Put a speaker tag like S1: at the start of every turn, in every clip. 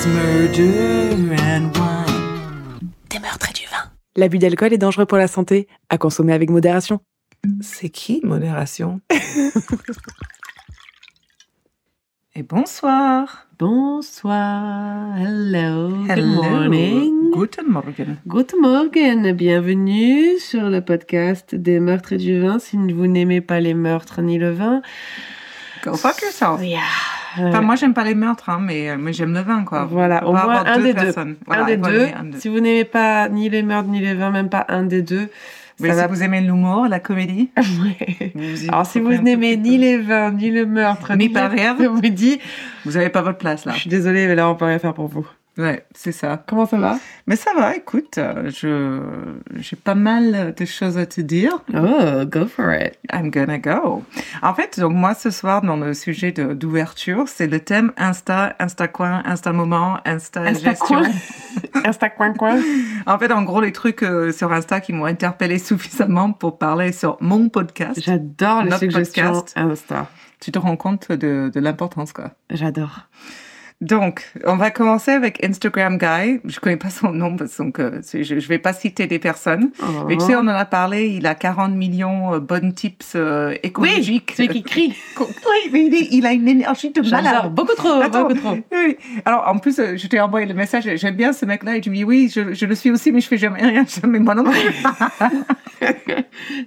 S1: it's murder and wine. Des meurtres et du vin.
S2: L'abus d'alcool est dangereux pour la santé, à consommer avec modération.
S3: C'est qui modération? Et bonsoir.
S2: Bonsoir, hello, good
S3: Hello.
S2: morning.
S3: Guten Morgen.
S2: Good morning, bienvenue sur le podcast des meurtres et du vin. Si vous n'aimez pas les meurtres ni le vin,
S3: Go fuck yourself.
S2: yeah.
S3: Enfin, moi, j'aime pas les meurtres, hein, mais, mais j'aime le vin, quoi.
S2: Voilà,
S3: On
S2: au moins
S3: avoir
S2: un des deux.
S3: Voilà,
S2: un des deux.
S3: un des-
S2: Si vous n'aimez pas ni les meurtres ni les vins, même pas un des deux,
S3: Mais
S2: ça
S3: si
S2: va.
S3: vous aimez l'humour, la comédie.
S2: Ouais.
S3: vous
S2: Alors si vous
S3: un
S2: n'aimez ni les vins, ni le meurtre,
S3: Ni
S2: les-
S3: pas
S2: je vous dis,
S3: Vous avez pas votre place, là.
S2: je suis désolée, mais là on peut rien faire pour vous.
S3: Ouais, c'est ça.
S2: Comment ça va?
S3: Mais ça va, écoute, euh, je j'ai pas mal de choses à te dire.
S2: Oh, go for it.
S3: I'm gonna go. En fait, donc moi ce soir dans le sujet d'ouverture, c'est le thème Insta, Insta coin, Insta moment, Insta,
S2: Insta
S3: gestion.
S2: coin. Insta coin coin.
S3: En fait, en gros, les trucs euh, sur Insta qui m'ont interpellé suffisamment pour parler sur mon podcast.
S2: J'adore les suggestions
S3: podcast.
S2: Insta.
S3: Tu te rends compte de, de l'importance, quoi.
S2: J'adore.
S3: Donc, on va commencer avec Instagram Guy. Je connais pas son nom, parce que euh, je, je vais pas citer des personnes.
S2: Oh.
S3: Mais tu sais, on en a parlé, il a 40 millions euh, bonnes tips euh, écologiques.
S2: Celui qui crie.
S3: Oui, mais il, est- il a une énergie de malade.
S2: Beaucoup trop,
S3: Attends,
S2: beaucoup trop.
S3: Oui. Alors, en plus, euh, je t'ai envoyé le message. J'aime bien ce mec-là. Et tu me dis, oui, je, je le suis aussi, mais je fais jamais rien. Jamais moi non plus.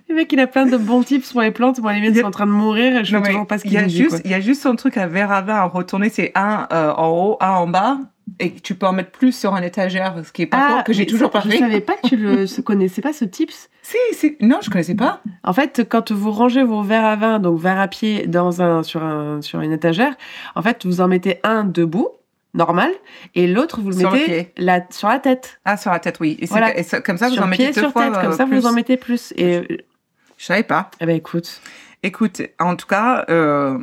S2: Le mec, il a plein de bons tips pour les plantes. Moi, les miennes sont en train de mourir et je
S3: mais
S2: toujours pas ce
S3: il
S2: qu'il
S3: y a
S2: me dit.
S3: il y a juste son truc à verre à vin à retourner. C'est un euh, en haut, un en bas. Et tu peux en mettre plus sur un étagère, ce qui est pas fort, que j'ai toujours
S2: ça,
S3: pas
S2: Je
S3: fait.
S2: savais pas que tu le connaissais pas ce tips.
S3: Si, si. Non, je connaissais pas.
S2: En fait, quand vous rangez vos verres à vin, donc verres à pied, dans un, sur, un, sur une étagère, en fait, vous en mettez un debout, normal, et l'autre, vous le
S3: Sur
S2: mettez
S3: pied.
S2: la, sur la tête.
S3: Ah, sur la tête, oui. Et,
S2: Voilà.
S3: et comme ça, vous
S2: sur
S3: en
S2: pied,
S3: mettez deux
S2: sur
S3: fois
S2: tête, comme
S3: euh,
S2: ça,
S3: plus.
S2: vous en mettez plus. Et,
S3: Je savais pas.
S2: eh ben, écoute,
S3: Écoute, en tout cas, euh,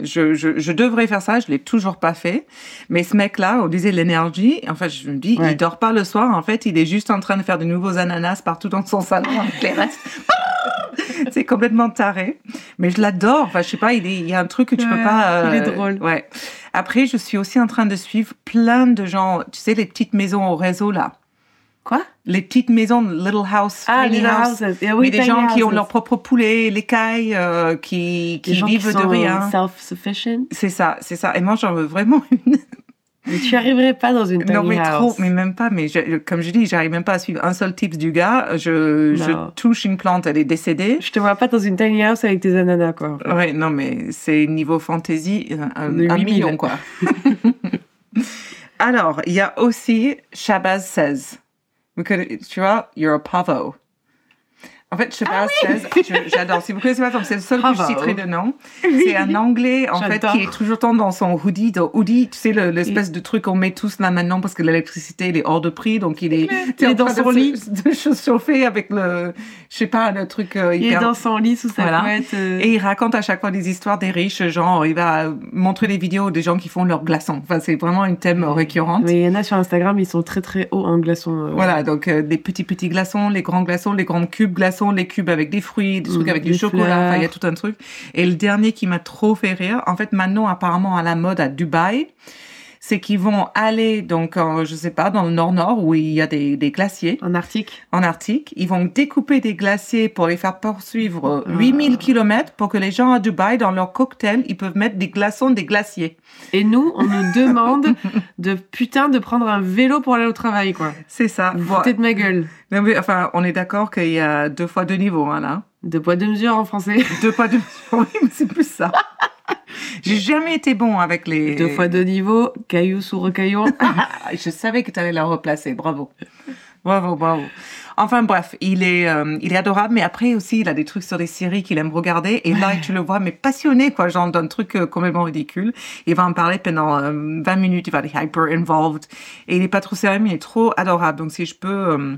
S3: je, je, je devrais faire ça, je l'ai toujours pas fait. Mais ce mec-là, on disait l'énergie. En fait, je me dis,
S2: Ouais.
S3: il dort pas le soir. En fait, il est juste en train de faire de nouveaux ananas partout dans son salon avec les restes. C'est complètement taré. Mais je l'adore. Enfin, je sais pas, il, est, il y a un truc que tu peux
S2: Ouais,
S3: pas.
S2: il est drôle.
S3: Ouais. Après, je suis aussi en train de suivre plein de gens. Tu sais, les petites maisons au réseau là.
S2: Quoi?
S3: Les petites maisons, Little House,
S2: ah,
S3: Tiny House.
S2: Houses. Eh
S3: mais des gens qui ont leur propre poulet, l'écaille, euh, qui, qui vivent de rien. C'est ça, c'est ça. Et moi, j'en veux vraiment une.
S2: Mais tu arriverais pas dans une tiny house.
S3: Non, mais trop, mais même pas. Mais je, comme je dis, j'arrive même pas à suivre un seul tips du gars. Je, je, touche une plante, elle est décédée.
S2: Je te vois pas dans une tiny house avec tes ananas, quoi.
S3: Ouais, non, mais c'est niveau fantasy, euh, un, un million, quoi. Alors, il y a aussi Shabazz 16. We could shout, you're a pavo. En fait, Shabazz Says, je- j'adore. Si vous connaissez pas, c'est le seul que je citerai de nom. C'est un anglais, en fait, qui est toujours temps dans son hoodie. Dans hoodie, tu sais, le- l'espèce de truc qu'on met tous là maintenant parce que l'électricité, elle est hors de prix. Donc, il est,
S2: Il est dans son lit.
S3: de se chauffer avec le, je sais pas, le truc euh,
S2: Il est dans son lit sous sa
S3: Voilà.
S2: couette. euh,
S3: et il raconte à chaque fois des histoires des riches, genre il va montrer des vidéos des gens qui font leurs glaçons. Enfin, c'est vraiment une thème récurrente.
S2: Mais il y en a sur Instagram, ils sont très très hauts en glaçons. euh,
S3: Voilà, donc euh, des petits petits glaçons, les grands glaçons, les grands cubes glaçons, les cubes avec des fruits, des trucs
S2: Mm,
S3: avec
S2: des
S3: du chocolat, enfin il y a tout un truc. Et le dernier qui m'a trop fait rire, en fait maintenant apparemment à la mode à Dubaï, c'est qu'ils vont aller donc en, je sais pas dans le nord nord où il y a des, des glaciers
S2: En Arctique.
S3: en Arctique, ils vont découper des glaciers pour les faire poursuivre euh,
S2: Ah.
S3: 8000 km pour que les gens à Dubaï, dans leur cocktail, ils peuvent mettre des glaçons des glaciers.
S2: Et nous, on nous demande de putain de prendre un vélo pour aller au travail, quoi.
S3: C'est ça.
S2: Vous
S3: Bon,
S2: de ma gueule.
S3: non, mais, enfin, on est d'accord qu'il y a deux fois deux niveaux, hein, là.
S2: De poids de mesure en français.
S3: Deux fois deux Oui, mais c'est plus ça. J'ai jamais été bon avec les...
S2: Deux fois deux niveaux, caillou sous recaillon.
S3: Je savais que tu allais la replacer. Bravo. Bravo, bravo. Enfin bref, il est, euh, il est adorable, mais après aussi, il a des trucs sur des séries qu'il aime regarder. Et là, tu le vois, mais passionné, quoi, genre d'un truc euh, complètement ridicule. Il va en parler pendant euh, 20 minutes, il va être hyper involved. Et il est pas trop sérieux, mais il est trop adorable. Donc si je peux... euh,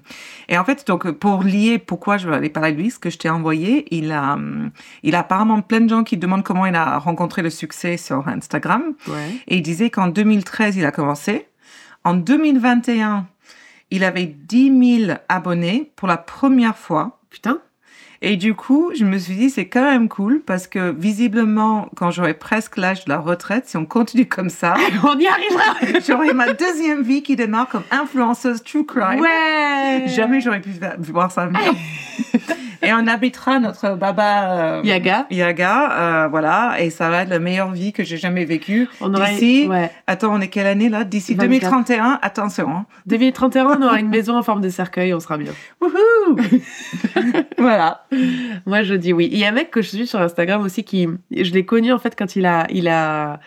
S3: Et en fait, donc pour lier pourquoi je vais aller parler de lui, ce que je t'ai envoyé, il a, euh, il a apparemment plein de gens qui demandent comment il a rencontré le succès sur Instagram.
S2: Ouais.
S3: Et il disait qu'en 2013, il a commencé. En 2021, il avait 10 000 abonnés pour la première fois.
S2: Putain.
S3: Et du coup, je me suis dit, c'est quand même cool parce que visiblement, quand j'aurai presque l'âge de la retraite, si on continue comme ça,
S2: On y arrivera.
S3: j'aurai ma deuxième vie qui démarre comme influenceuse true crime.
S2: Ouais.
S3: Jamais j'aurais pu voir ça venir. et on habitera notre baba euh,
S2: Yaga.
S3: Yaga, euh, voilà, et ça va être la meilleure vie que j'ai jamais vécue.
S2: On aura
S3: D'ici,
S2: ouais.
S3: attends, on est quelle année là? D'ici
S2: 24.
S3: 2031, attention. Hein.
S2: 2031, on aura une maison en forme de cercueil, on sera bien.
S3: Wouhou Voilà.
S2: Moi, je dis oui. Il y a un mec que je suis sur Instagram aussi qui, je l'ai connu en fait quand il a, il a,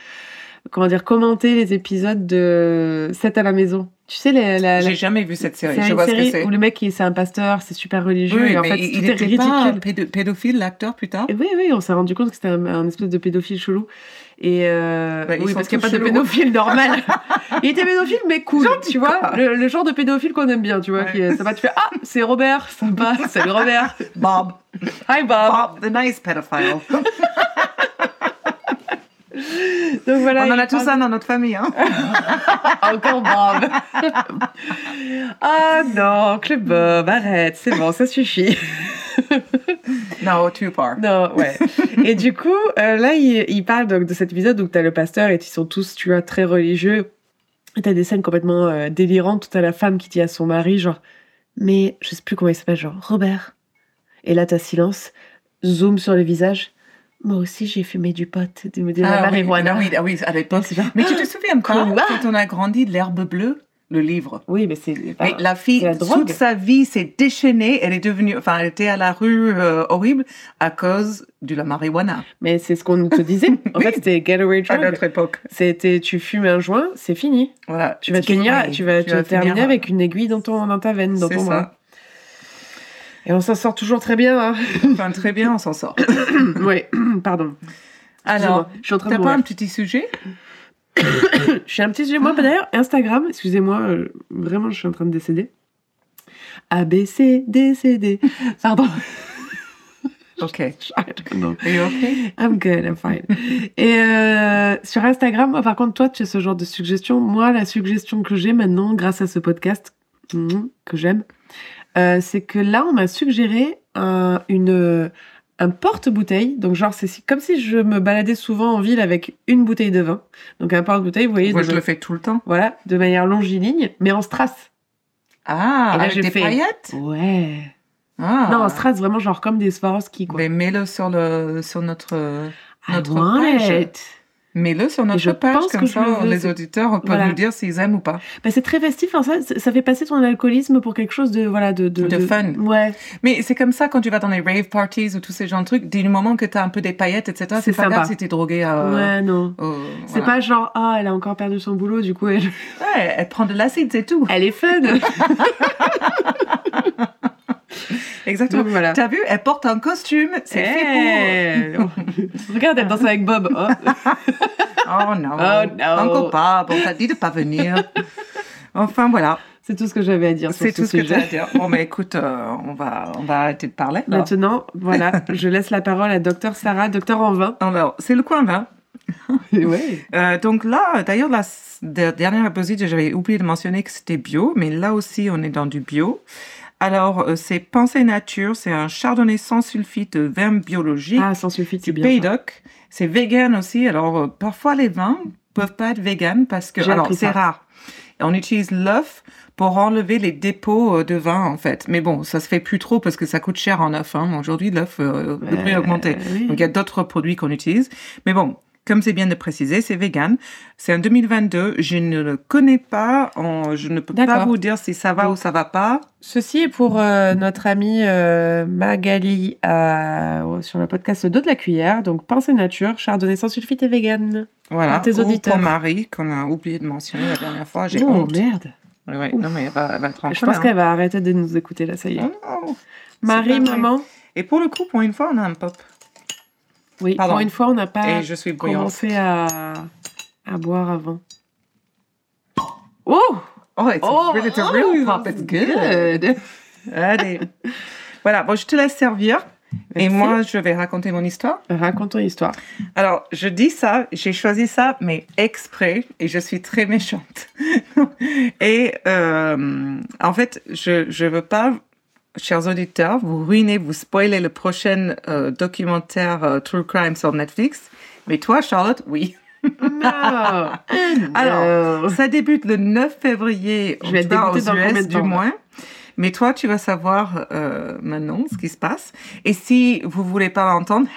S2: comment dire, commenté les épisodes de 7 à la maison. Tu sais, la, la-
S3: J'ai jamais vu cette série. Je vois ce que
S2: série
S3: c'est.
S2: où le mec, c'est un pasteur, c'est super religieux,
S3: Oui,
S2: et en fait,
S3: il
S2: tout
S3: il
S2: est
S3: était
S2: ridicule.
S3: pas pédophile, l'acteur, putain.
S2: Et oui, oui, on s'est rendu compte que c'était un, un espèce de pédophile chelou. Et euh,
S3: Bah,
S2: oui, parce qu'il n'y a pas de pédophile normal. il était pédophile, mais cool, tu vois. Le, le genre de pédophile qu'on aime bien, tu vois.
S3: Ouais.
S2: Qui, est- ça va te faire Ah, c'est Robert, sympa. Salut Robert.
S3: Bob.
S2: Hi Bob.
S3: Bob, the nice pedophile.
S2: Donc voilà.
S3: on en a tous
S2: parle-
S3: un dans notre famille, hein.
S2: Encore Bob. ah non, Club Bob, arrête, c'est bon, ça suffit.
S3: No, too far.
S2: Non, ouais. Et du coup, euh, là, il, il parle donc de cet épisode où t'as le pasteur et ils sont tous, tu vois, très religieux. Et t'as des scènes complètement euh, délirantes. À la femme qui dit à son mari, genre, mais je sais plus comment il s'appelle, genre, Robert. Et là, t'as silence, zoom sur le visage. Moi aussi, j'ai fumé du pot, de, de la
S3: Ah oui,
S2: marijuana.
S3: ah oui, ah oui, à l'époque. Mais tu te souviens
S2: Quoi?
S3: quand on a grandi de l'herbe bleue, le livre?
S2: Oui, mais c'est.
S3: La fille,
S2: la
S3: toute sa vie s'est déchaînée. Elle est devenue, enfin, elle était à la rue euh, horrible à cause de la marijuana.
S2: Mais c'est ce qu'on te disait. En
S3: Oui.
S2: fait, c'était getaway
S3: À
S2: drug.
S3: notre époque.
S2: C'était, tu fumes un joint, c'est fini.
S3: Voilà.
S2: Tu vas
S3: C'est
S2: finir,
S3: fini.
S2: tu vas te
S3: finir-
S2: terminer avec une aiguille dans ton, dans ta veine, dans
S3: C'est
S2: ton
S3: ça.
S2: bras. Et on s'en sort toujours très bien. Hein.
S3: Enfin, très bien, on s'en sort.
S2: oui, pardon.
S3: Alors,
S2: Excusez-moi, je suis en train de
S3: t'as pas
S2: mourir.
S3: un petit sujet?
S2: Je suis un petit sujet. Moi, d'ailleurs, Instagram, excusez-moi, euh, vraiment, je suis en train de décéder. A, B, C, D, C, D. Pardon.
S3: Ok.
S2: Non.
S3: Are you okay?
S2: I'm good, I'm fine. Et euh, sur Instagram, moi, par contre, toi, tu as ce genre de suggestion. Moi, la suggestion que j'ai maintenant, grâce à ce podcast mhm, que j'aime, euh, c'est que là, on m'a suggéré un, une, un porte-bouteille. Donc, genre, c'est si- comme si je me baladais souvent en ville avec une bouteille de vin. Donc, un porte-bouteille, vous voyez,
S3: Moi, je le fais tout le temps.
S2: voilà, de manière longiligne, mais en strass.
S3: Ah,
S2: Et là,
S3: avec des
S2: fait-
S3: paillettes?
S2: Ouais.
S3: Ah.
S2: Non, en strass, vraiment, genre comme des Swarovski, quoi.
S3: Mais mets-le sur, le, sur notre,
S2: I
S3: notre
S2: want
S3: page. Mets-le sur notre page, comme
S2: que je
S3: ça,
S2: le veux,
S3: les auditeurs peuvent
S2: Voilà.
S3: nous dire s'ils aiment ou pas.
S2: Bah, c'est très festif, hein, ça, ça fait passer ton alcoolisme pour quelque chose de, voilà, de, de,
S3: De fun.
S2: Ouais.
S3: Mais c'est comme ça quand tu vas dans les rave parties ou tous ces genres de trucs, du moment que tu as un peu des paillettes, etc.,
S2: C'est
S3: pas grave si t'es drogué à...
S2: ouais, non.
S3: au-
S2: C'est pas genre, ah, elle a encore perdu son boulot, du coup, elle,
S3: Ouais, elle prend de l'acide, c'est tout.
S2: elle est fun.
S3: Exactement.
S2: Donc, voilà.
S3: T'as vu, elle porte un costume, c'est fait
S2: Eh. Regarde, elle danse avec Bob. Oh.
S3: Oh non.
S2: Oh non.
S3: Encore pas, bon, t'as dit de pas venir. enfin, voilà.
S2: C'est tout ce que j'avais à dire
S3: C'est
S2: ce
S3: tout ce que as à dire. Bon, mais écoute, euh, on, va, on va arrêter de parler.
S2: Maintenant, voilà, je laisse la parole à Docteur Sarah, docteur en vin.
S3: Alors, c'est le coin vin.
S2: ouais.
S3: Euh, donc là, d'ailleurs, la, dernière épisode, j'avais oublié de mentionner que c'était bio, mais là aussi, on est dans du bio. Alors, euh, c'est Pensée Nature, c'est un chardonnay sans sulfite de vin biologique
S2: Ah, sans sulfite, c'est bien.
S3: Pays d'Oc. C'est vegan aussi. Alors, euh, parfois, les vins peuvent pas être vegan parce que, alors, c'est rare. On utilise l'œuf pour enlever les dépôts euh, de vin, en fait. Mais bon, ça se fait plus trop parce que ça coûte cher en œuf. Hein. Aujourd'hui, l'œuf, euh, le prix a augmenté.
S2: Oui.
S3: Donc il y a d'autres produits qu'on utilise. Mais bon, comme c'est bien de préciser, c'est vegan. C'est en 2022. Je ne le connais pas. Je ne peux pas vous dire si ça va ou ça va pas.
S2: Ceci est pour euh, notre amie euh, Magali euh, sur le podcast Le dos de la cuillère. Donc, Pensée Nature, chardonnay sans sulfite et vegan.
S3: Voilà.
S2: Tes
S3: Ou
S2: auditeurs.
S3: pour Marie, qu'on a oublié de mentionner la dernière fois. J'ai
S2: Oh,
S3: honte.
S2: merde.
S3: Ouais. Non, mais elle va, elle va
S2: Je pense qu'elle va arrêter de nous écouter là, ça y est.
S3: Oh non.
S2: Marie, maman.
S3: Et pour le coup, pour une fois, on a un pop.
S2: Oui,
S3: Pardon.
S2: pour une fois, on n'a pas
S3: Et je suis bouillante.
S2: commencé à, à boire avant. Oh!
S3: Oh, it's a, really- it's a real pop. It's good.
S2: good.
S3: Allez. voilà. Bon, je te laisse servir. Et moi, je vais raconter mon histoire.
S2: Raconte ton histoire.
S3: Alors, je dis ça, j'ai choisi ça, mais exprès, et je suis très méchante. et euh, en fait, je je veux pas chers auditeurs, vous ruinez, vous spoilez le prochain euh, documentaire euh, True Crime sur Netflix. Mais toi, Charlotte, oui.
S2: Non.
S3: Alors, ça débute le 9 février,
S2: Je vais dégoûtée dans
S3: US du moins. Mais toi, tu vas savoir euh, maintenant ce qui se passe. Et si vous voulez pas l'entendre,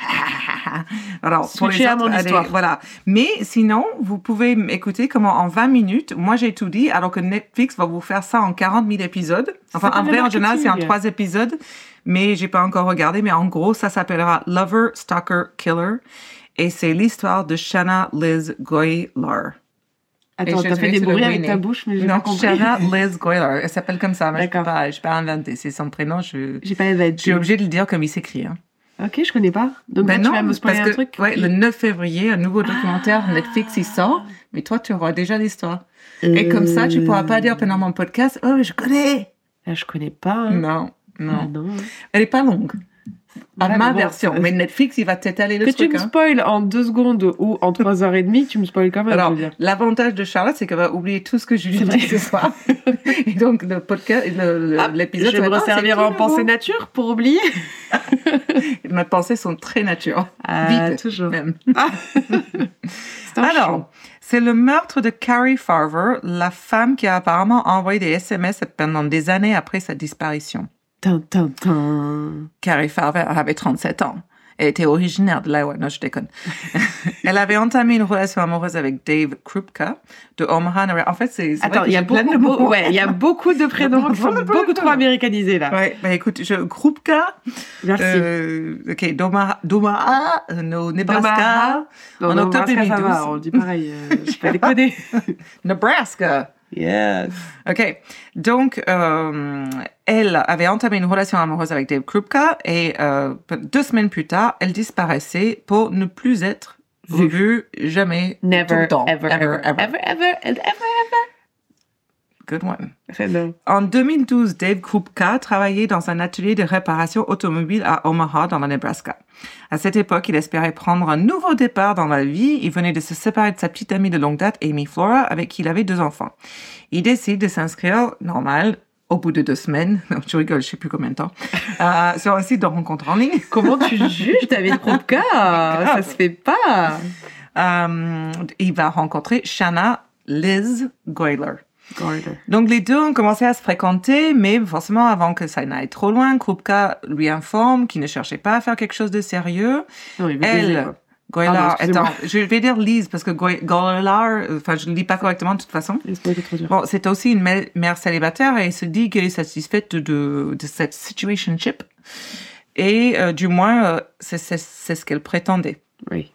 S3: alors pour les autres, allez, voilà. Mais sinon, vous pouvez écouter comment en 20 minutes, moi j'ai tout dit, alors que Netflix va vous faire ça en 40 000 épisodes. Enfin, en vrai, en général, c'est en trois épisodes. Mais j'ai pas encore regardé. Mais en gros, ça s'appellera Lover, Stalker, Killer. Et c'est l'histoire de Shanna Liz Goylar.
S2: Attends,
S3: je
S2: t'as fait des bruits avec ta bouche, mais j'ai
S3: Non,
S2: pas compris.
S3: Shanna Liz Goylar. Elle s'appelle comme ça, mais je peux
S2: D'accord.
S3: pas, je peux pas inventer. C'est son prénom. Je,
S2: J'ai pas les
S3: je suis obligée de le dire comme il s'écrit. Hein.
S2: Ok, je connais pas. Donc
S3: Ben
S2: là, tu vas me spoiler
S3: parce
S2: un
S3: que
S2: truc.
S3: ouais, le 9 février, un nouveau documentaire
S2: Ah.
S3: Netflix il sort, mais toi tu auras déjà l'histoire. Et comme ça, tu pourras pas dire pendant mon podcast, oh je connais.
S2: Là, je connais pas. hein.
S3: Non,
S2: Ah,
S3: non,
S2: non.
S3: elle est pas longue. À ma
S2: bon,
S3: version,
S2: ça-
S3: mais Netflix il va t'étaler le
S2: Que tu
S3: truc.
S2: me
S3: hein.
S2: spoiles en deux secondes ou en trois heures et demie, tu me spoiles quand même.
S3: Alors, l'avantage de Charlotte, c'est qu'elle va oublier tout ce que je lui
S2: vrai.
S3: ce soir. et donc, le podcast,
S2: Ah,
S3: l'épisode,
S2: je vais me
S3: Ah,
S2: resservir en pensée nature pour oublier.
S3: Mes pensées sont très naturelles.
S2: Ah,
S3: Vite,
S2: toujours.
S3: même.
S2: Un
S3: Alors, c'est le meurtre de Carrie Farver, la femme qui a apparemment envoyé des SMS pendant des années après sa disparition. Carrie Farver avait 37 ans. Elle était originaire de l'Iowa. Non, je déconne. Elle avait entamé une relation amoureuse avec Dave Krupka de Omaha. En fait, c'est.
S2: Attends, il y a
S3: plein
S2: beaucoup,
S3: de mots.
S2: ouais, il y a beaucoup de prénoms qui sont beaucoup trop américanisés là.
S3: Ouais, bah écoute, je, Krupka,
S2: Merci.
S3: euh, ok, d'Omaha, euh, no, Nebraska, en octobre
S2: Nebraska, ça
S3: 2012.
S2: va, on dit pareil. euh, je peux déconner.
S3: Nebraska.
S2: Yes.
S3: OK. Donc, euh, elle avait entamé une relation amoureuse avec Dave Krupka et euh, deux semaines plus tard, elle disparaissait pour ne plus être
S2: Vue.
S3: vue jamais. tout
S2: Never,
S3: le temps.
S2: ever, ever, ever, ever, ever,
S3: Good one.
S2: ever.
S3: En 2012, Dave Krupka travaillait dans un atelier de réparation automobile à Omaha, dans le Nebraska. À cette époque, il espérait prendre un nouveau départ dans la vie. Il venait de se séparer de sa petite amie de longue date, Amy Flora, avec qui il avait deux enfants. Il décide de s'inscrire, normal, au bout de deux semaines, non, je rigole, je sais plus combien de temps, euh, sur un site de rencontre en ligne.
S2: Comment tu juges David Krupka Ça se fait pas.
S3: Euh, il va rencontrer Shanna Liz Goyler. Donc les deux ont commencé à se fréquenter, mais forcément avant que ça n'aille trop loin, Krupka lui informe qu'il ne cherchait pas à faire quelque chose de sérieux.
S2: Il
S3: Elle. Goylar,
S2: excusez-moi.
S3: attends, je vais dire Liz parce que Goy- Goylar, enfin je ne lis pas correctement de toute façon. Bon, c'est aussi une mè- mère célibataire et elle se dit qu'elle est satisfaite de, de, de cette situationship. Et euh, du moins, euh, c'est ce qu'elle prétendait.
S2: Oui.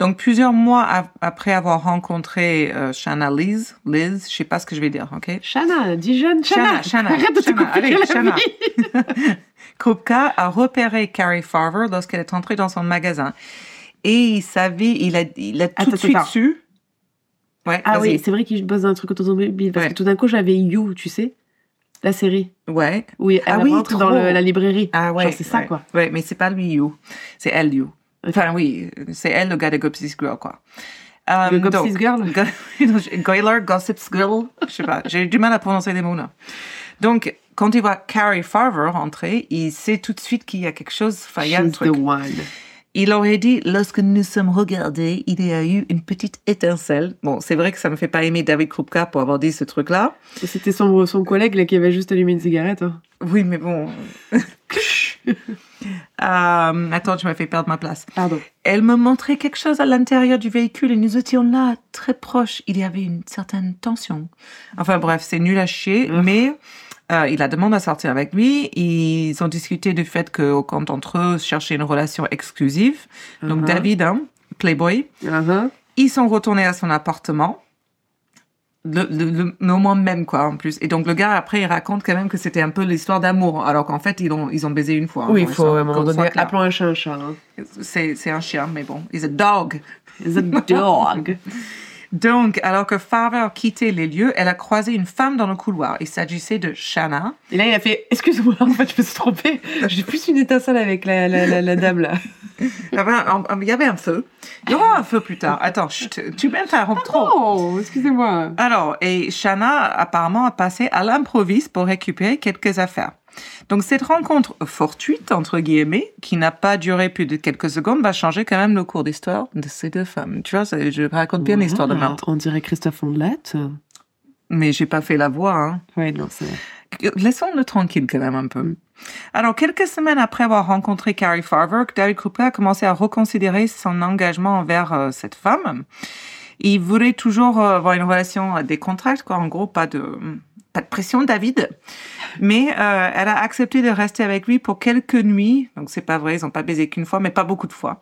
S3: Donc, plusieurs mois ap- après avoir rencontré euh, Shanna Liz, Liz, je sais pas ce que je vais dire, ok?
S2: Shanna, dis jeune Shanna.
S3: Shanna, Shanna,
S2: Arrête de te compliquer
S3: allez, Shanna. Krupka a repéré Carrie Farver lorsqu'elle est entrée dans son magasin. Et il savait, il a, il a tout
S2: Attends,
S3: de suite su. Ouais,
S2: Ah oui, c'est vrai qu'il bosse dans un truc automobile. Parce
S3: Ouais.
S2: que tout d'un coup, j'avais You, tu sais La série.
S3: Ouais.
S2: Oui, elle
S3: Ah oui,
S2: rentre dans
S3: trop.
S2: le- la librairie.
S3: Ah ouais.
S2: C'est ça,
S3: ouais.
S2: quoi.
S3: Ouais, mais c'est pas lui, You. C'est elle, You. Enfin, oui, c'est elle, le gars de Gossip Girl, quoi. Euh,
S2: Le Gossip Girl?
S3: Go- Goyler, Gossip Girl, je sais pas, j'ai du mal à prononcer les mots là. Donc, quand il voit Carrie Farver rentrer, il sait tout de suite qu'il y a quelque chose, enfin, il y a un
S2: She's
S3: truc.
S2: the one.
S3: Il aurait dit, lorsque nous sommes regardés, il y a eu une petite étincelle. Bon, c'est vrai que ça me fait pas aimer David Krupka pour avoir dit ce truc-là.
S2: C'était son, son collègue là, qui avait juste allumé une cigarette. hein.
S3: Oui, mais bon. Euh, attends, tu m'as fait perdre ma place.
S2: Pardon.
S3: Elle me montrait quelque chose à l'intérieur du véhicule et nous étions là, très proches. Il y avait une certaine tension. Enfin bref, c'est nul à chier, mais euh, il a demandé à sortir avec lui. Ils ont discuté du fait que quand entre eux cherchaient une relation exclusive, donc
S2: Mhm.
S3: David, hein, Playboy,
S2: Uh-huh.
S3: ils sont retournés à son appartement. Le, le, le moment même, quoi, en plus. Et donc, le gars, après, il raconte quand même que c'était un peu l'histoire d'amour, alors qu'en fait, ils ont, ils ont baisé une fois.
S2: Oui, il faut à un moment donné. Appelons un chat un chat. Hein.
S3: C'est, c'est un chien, mais bon. He's a dog.
S2: The dog.
S3: Donc, alors que Farver a quitté les lieux, elle a croisé une femme dans le couloir. Il s'agissait de Shanna.
S2: Et là, il a fait Excuse-moi, en fait, je me suis trompée. J'ai plus une étincelle avec la, la, la, la dame là.
S3: Il y avait un, un- il y avait un feu. Il y aura un feu plus tard. Attends, chut, tu m'interromps trop.
S2: Oh, excusez-moi.
S3: Alors, et Shanna, apparemment, a passé à l'improviste pour récupérer quelques affaires. Donc cette rencontre fortuite, entre guillemets, qui n'a pas duré plus de quelques secondes, va changer quand même le cours d'histoire de ces deux femmes. Tu vois, je raconte bien l'histoire de
S2: Ouais,
S3: meurtre.
S2: On dirait Christophe Ondelat.
S3: Mais j'ai pas fait la voix, hein.
S2: Oui, non, c'est
S3: Laissons-le tranquille quand même un peu. Alors, quelques semaines après avoir rencontré Carrie Farver, David Cooper a commencé à reconsidérer son engagement envers euh, cette femme. Il voulait toujours euh, avoir une relation euh, décontractée, quoi. En gros, pas de, pas de pression, David. Mais elle a accepté de rester avec lui pour quelques nuits. Donc, c'est pas vrai, ils ont pas baisé qu'une fois, mais pas beaucoup de fois.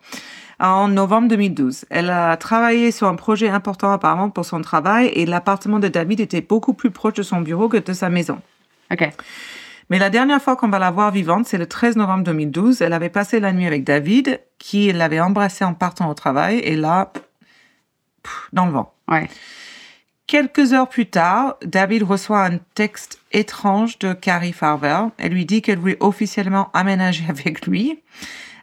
S3: En novembre 2012, elle a travaillé sur un projet important apparemment pour son travail et l'appartement de David était beaucoup plus proche de son bureau que de sa maison.
S2: Ok.
S3: Mais la dernière fois qu'on va la voir vivante, c'est le 13 novembre 2012. Elle avait passé la nuit avec David, qui l'avait embrassé en partant au travail, et là, pff, dans le vent.
S2: Ouais.
S3: Quelques heures plus tard, David reçoit un texte étrange de Carrie Farver. Elle lui dit qu'elle voulait officiellement aménager avec lui,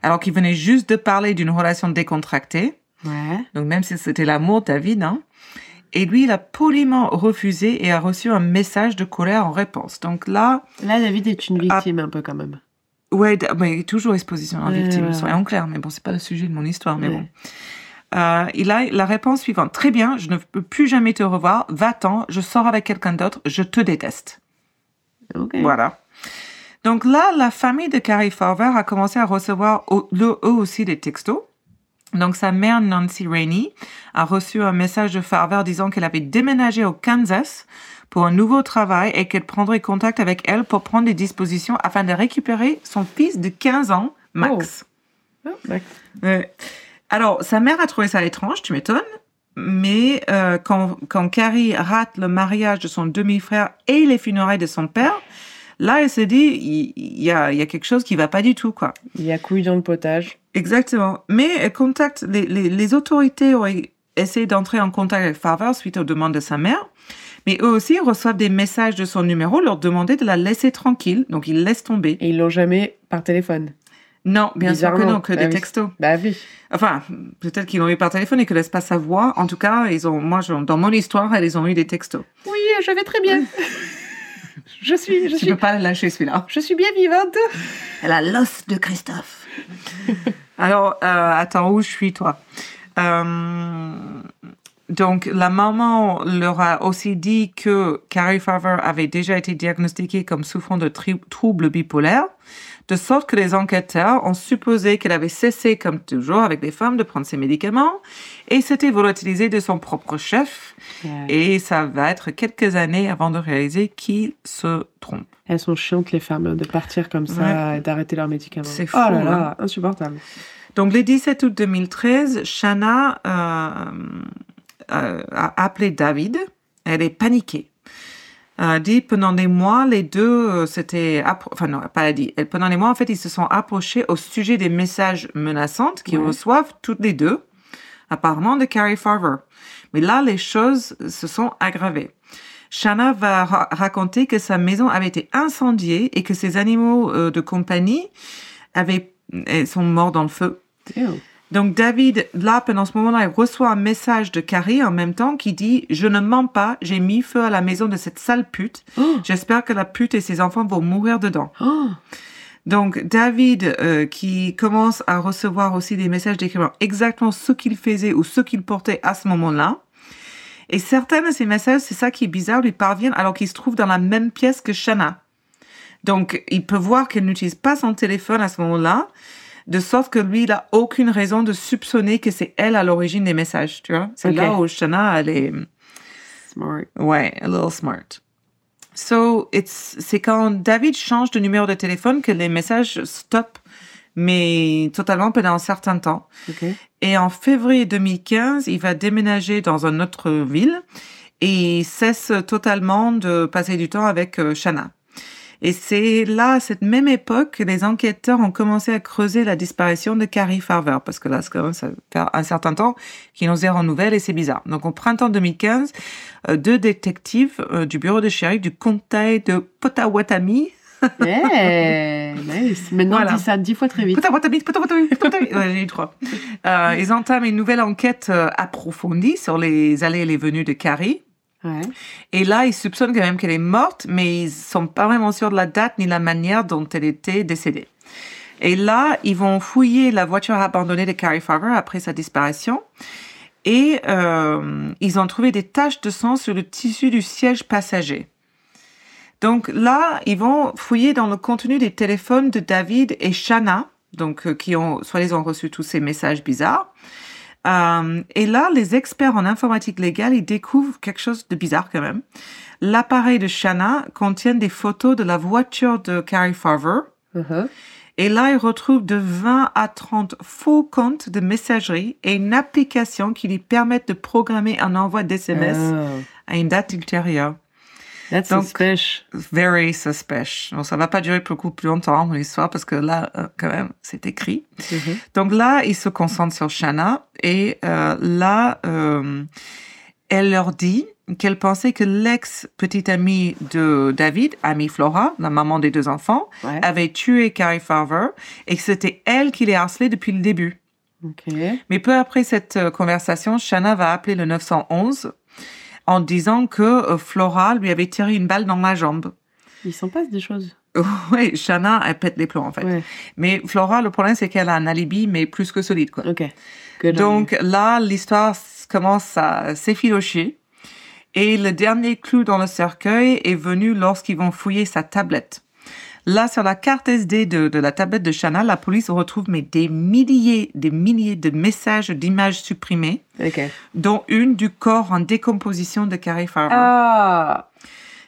S3: alors qu'il venait juste de parler d'une relation décontractée.
S2: Ouais.
S3: Donc même si c'était l'amour, David, hein. Et lui, il a poliment refusé et a reçu un message de colère en réponse. Donc là,
S2: Là, David est une victime un peu quand même.
S3: Ouais, mais toujours exposition en
S2: Ouais,
S3: victime,
S2: ouais,
S3: soyons
S2: ouais.
S3: clairs. Mais bon, c'est pas le sujet de mon histoire, mais
S2: Ouais.
S3: bon. Euh, il a la réponse suivante. Très bien, je ne peux plus jamais te revoir. Va-t'en, je sors avec quelqu'un d'autre, je te déteste.
S2: Ok.
S3: Voilà. Donc là, la famille de Carrie Farver a commencé à recevoir eux aussi des textos. Donc sa mère Nancy Rainey a reçu un message de Farver disant qu'elle avait déménagé au Kansas pour un nouveau travail et qu'elle prendrait contact avec elle pour prendre des dispositions afin de récupérer son fils de 15 ans, Max.
S2: Ah, d'accord.
S3: Ouais. Alors, sa mère a trouvé ça étrange, tu m'étonnes. Mais euh, quand, quand Carrie rate le mariage de son demi-frère et les funérailles de son père, là, elle se dit, il il y, a, il y a quelque chose qui va pas du tout, quoi.
S2: Il y a couille dans le potage.
S3: Exactement. Mais elle contacte, les, les, les autorités ont essayé d'entrer en contact avec Farver suite aux demandes de sa mère. Mais eux aussi reçoivent des messages de son numéro leur demander de la laisser tranquille. Donc, ils laissent tomber.
S2: Et ils l'ont jamais par téléphone.
S3: Non, bien sûr que non, que
S2: Bah
S3: des
S2: oui.
S3: textos.
S2: Bah oui.
S3: Enfin, peut-être qu'ils l'ont eu par téléphone et que laissent pas sa voix. En tout cas, ils ont, moi, je- dans mon histoire, ils ont eu des textos.
S2: Oui, je vais très bien. je suis, je
S3: Tu
S2: suis,
S3: peux pas lâcher celui-là.
S2: je suis bien vivante.
S3: Elle a l'os de Christophe. Alors, euh, attends, où je suis, toi? Euh, Donc, la maman leur a aussi dit que Carrie Farver avait déjà été diagnostiquée comme souffrant de troubles bipolaires, de sorte que les enquêteurs ont supposé qu'elle avait cessé, comme toujours avec les femmes, de prendre ses médicaments et s'était volatilisée de son propre chef. Et ça va être quelques années avant de réaliser qu'il se trompe.
S2: Elles sont chiantes, les femmes, de partir comme ça et d'arrêter leurs médicaments.
S3: C'est
S2: Oh là
S3: fou,
S2: là, insupportable.
S3: Donc, le 17 août 2013, Shanna euh, euh, a appelé David. Elle est paniquée. A dit pendant des mois, les deux euh, s'étaient... appro- Enfin, non, pas a dit. Pendant des mois, en fait, ils se sont approchés au sujet des messages menaçants qu'ils
S2: Ouais.
S3: reçoivent toutes les deux, apparemment de Carrie Farver. Mais là, les choses se sont aggravées. Shanna va ra- raconter que sa maison avait été incendiée et que ses animaux euh, de compagnie avaient, euh, sont morts dans le feu.
S2: Ew.
S3: Donc David, là, pendant ce moment-là, il reçoit un message de Carrie en même temps qui dit « Je ne mens pas, j'ai mis feu à la maison de cette sale pute.
S2: Oh,
S3: J'espère que la pute et ses enfants vont mourir dedans.
S2: oh. »
S3: Donc David, euh, qui commence à recevoir aussi des messages décrivant exactement ce qu'il faisait ou ce qu'il portait à ce moment-là. Et certains de ces messages, c'est ça qui est bizarre, lui parviennent alors qu'il se trouve dans la même pièce que Shanna. Donc, il peut voir qu'elle n'utilise pas son téléphone à ce moment-là, de sorte que lui, il a aucune raison de soupçonner que c'est elle à l'origine des messages, tu vois. C'est là où Shanna, elle est,
S2: Smart.
S3: ouais, a little smart. So, it's, c'est quand David change de numéro de téléphone que les messages stoppent, mais totalement pendant un certain temps.
S2: Ok.
S3: Et en février 2015, il va déménager dans une autre ville et il cesse totalement de passer du temps avec euh, Shanna. Et c'est là, à cette même époque, que les enquêteurs ont commencé à creuser la disparition de Carrie Farver, parce que là, c'est quand même, ça fait un certain temps qu'ils n'ont zéro nouvelle et c'est bizarre. Donc, au printemps 2015, euh, deux détectives euh, du bureau de shérif du comté de Potawatomi
S2: Yeah, nice. Maintenant,
S3: Voilà.
S2: dis ça dix fois très vite.
S3: Ouais, j'ai eu trois. Euh, ils entament une nouvelle enquête euh, approfondie sur les allées et les venues de Carrie. Et là, ils soupçonnent quand même qu'elle est morte, mais ils sont pas vraiment sûrs de la date ni la manière dont elle était décédée. Et là, ils vont fouiller la voiture abandonnée de Carrie Farver après sa disparition. Et euh, ils ont trouvé des taches de sang sur le tissu du siège passager. Donc là, ils vont fouiller dans le contenu des téléphones de David et Shanna, donc euh, qui ont soi-disant reçu tous ces messages bizarres. Euh, et là, les experts en informatique légale, ils découvrent quelque chose de bizarre quand même. L'appareil de Shanna contient des photos de la voiture de Carrie Farver.
S2: Uh-huh.
S3: Et là, ils retrouvent de 20 à 30 faux comptes de messagerie et une application qui lui permettent de programmer un envoi d'SMS
S2: Oh,
S3: à une date ultérieure.
S2: That's
S3: Donc-
S2: suspicious.
S3: Very suspicious. Bon, ça va pas durer beaucoup plus longtemps, mon histoire, parce que là, euh, quand même, c'est écrit.
S2: Mhm.
S3: Donc là, ils se concentrent sur Shanna et euh, là, euh, elle leur dit qu'elle pensait que l'ex-petite amie de David, amie Flora, la maman des deux enfants,
S2: Ouais.
S3: avait tué Carrie Farver et que c'était elle qui les harcelait depuis le début.
S2: Ok.
S3: Mais peu après cette euh, conversation, Shanna va appeler le 911 en disant que euh, Flora lui avait tiré une balle dans la jambe.
S2: Il s'en passe des choses.
S3: Oui, Shanna, elle pète les plombs en fait.
S2: Ouais.
S3: Mais Flora, le problème, c'est qu'elle a un alibi, mais plus que solide, quoi.
S2: Ok.
S3: Donc là, l'histoire commence à s'effilocher. Et le dernier clou dans le cercueil est venu lorsqu'ils vont fouiller sa tablette. Là, sur la carte SD de, de la tablette de Shanna, la police retrouve mais des milliers, des milliers de messages d'images supprimées, dont une du corps en décomposition de Carrie Farver.
S2: Ah.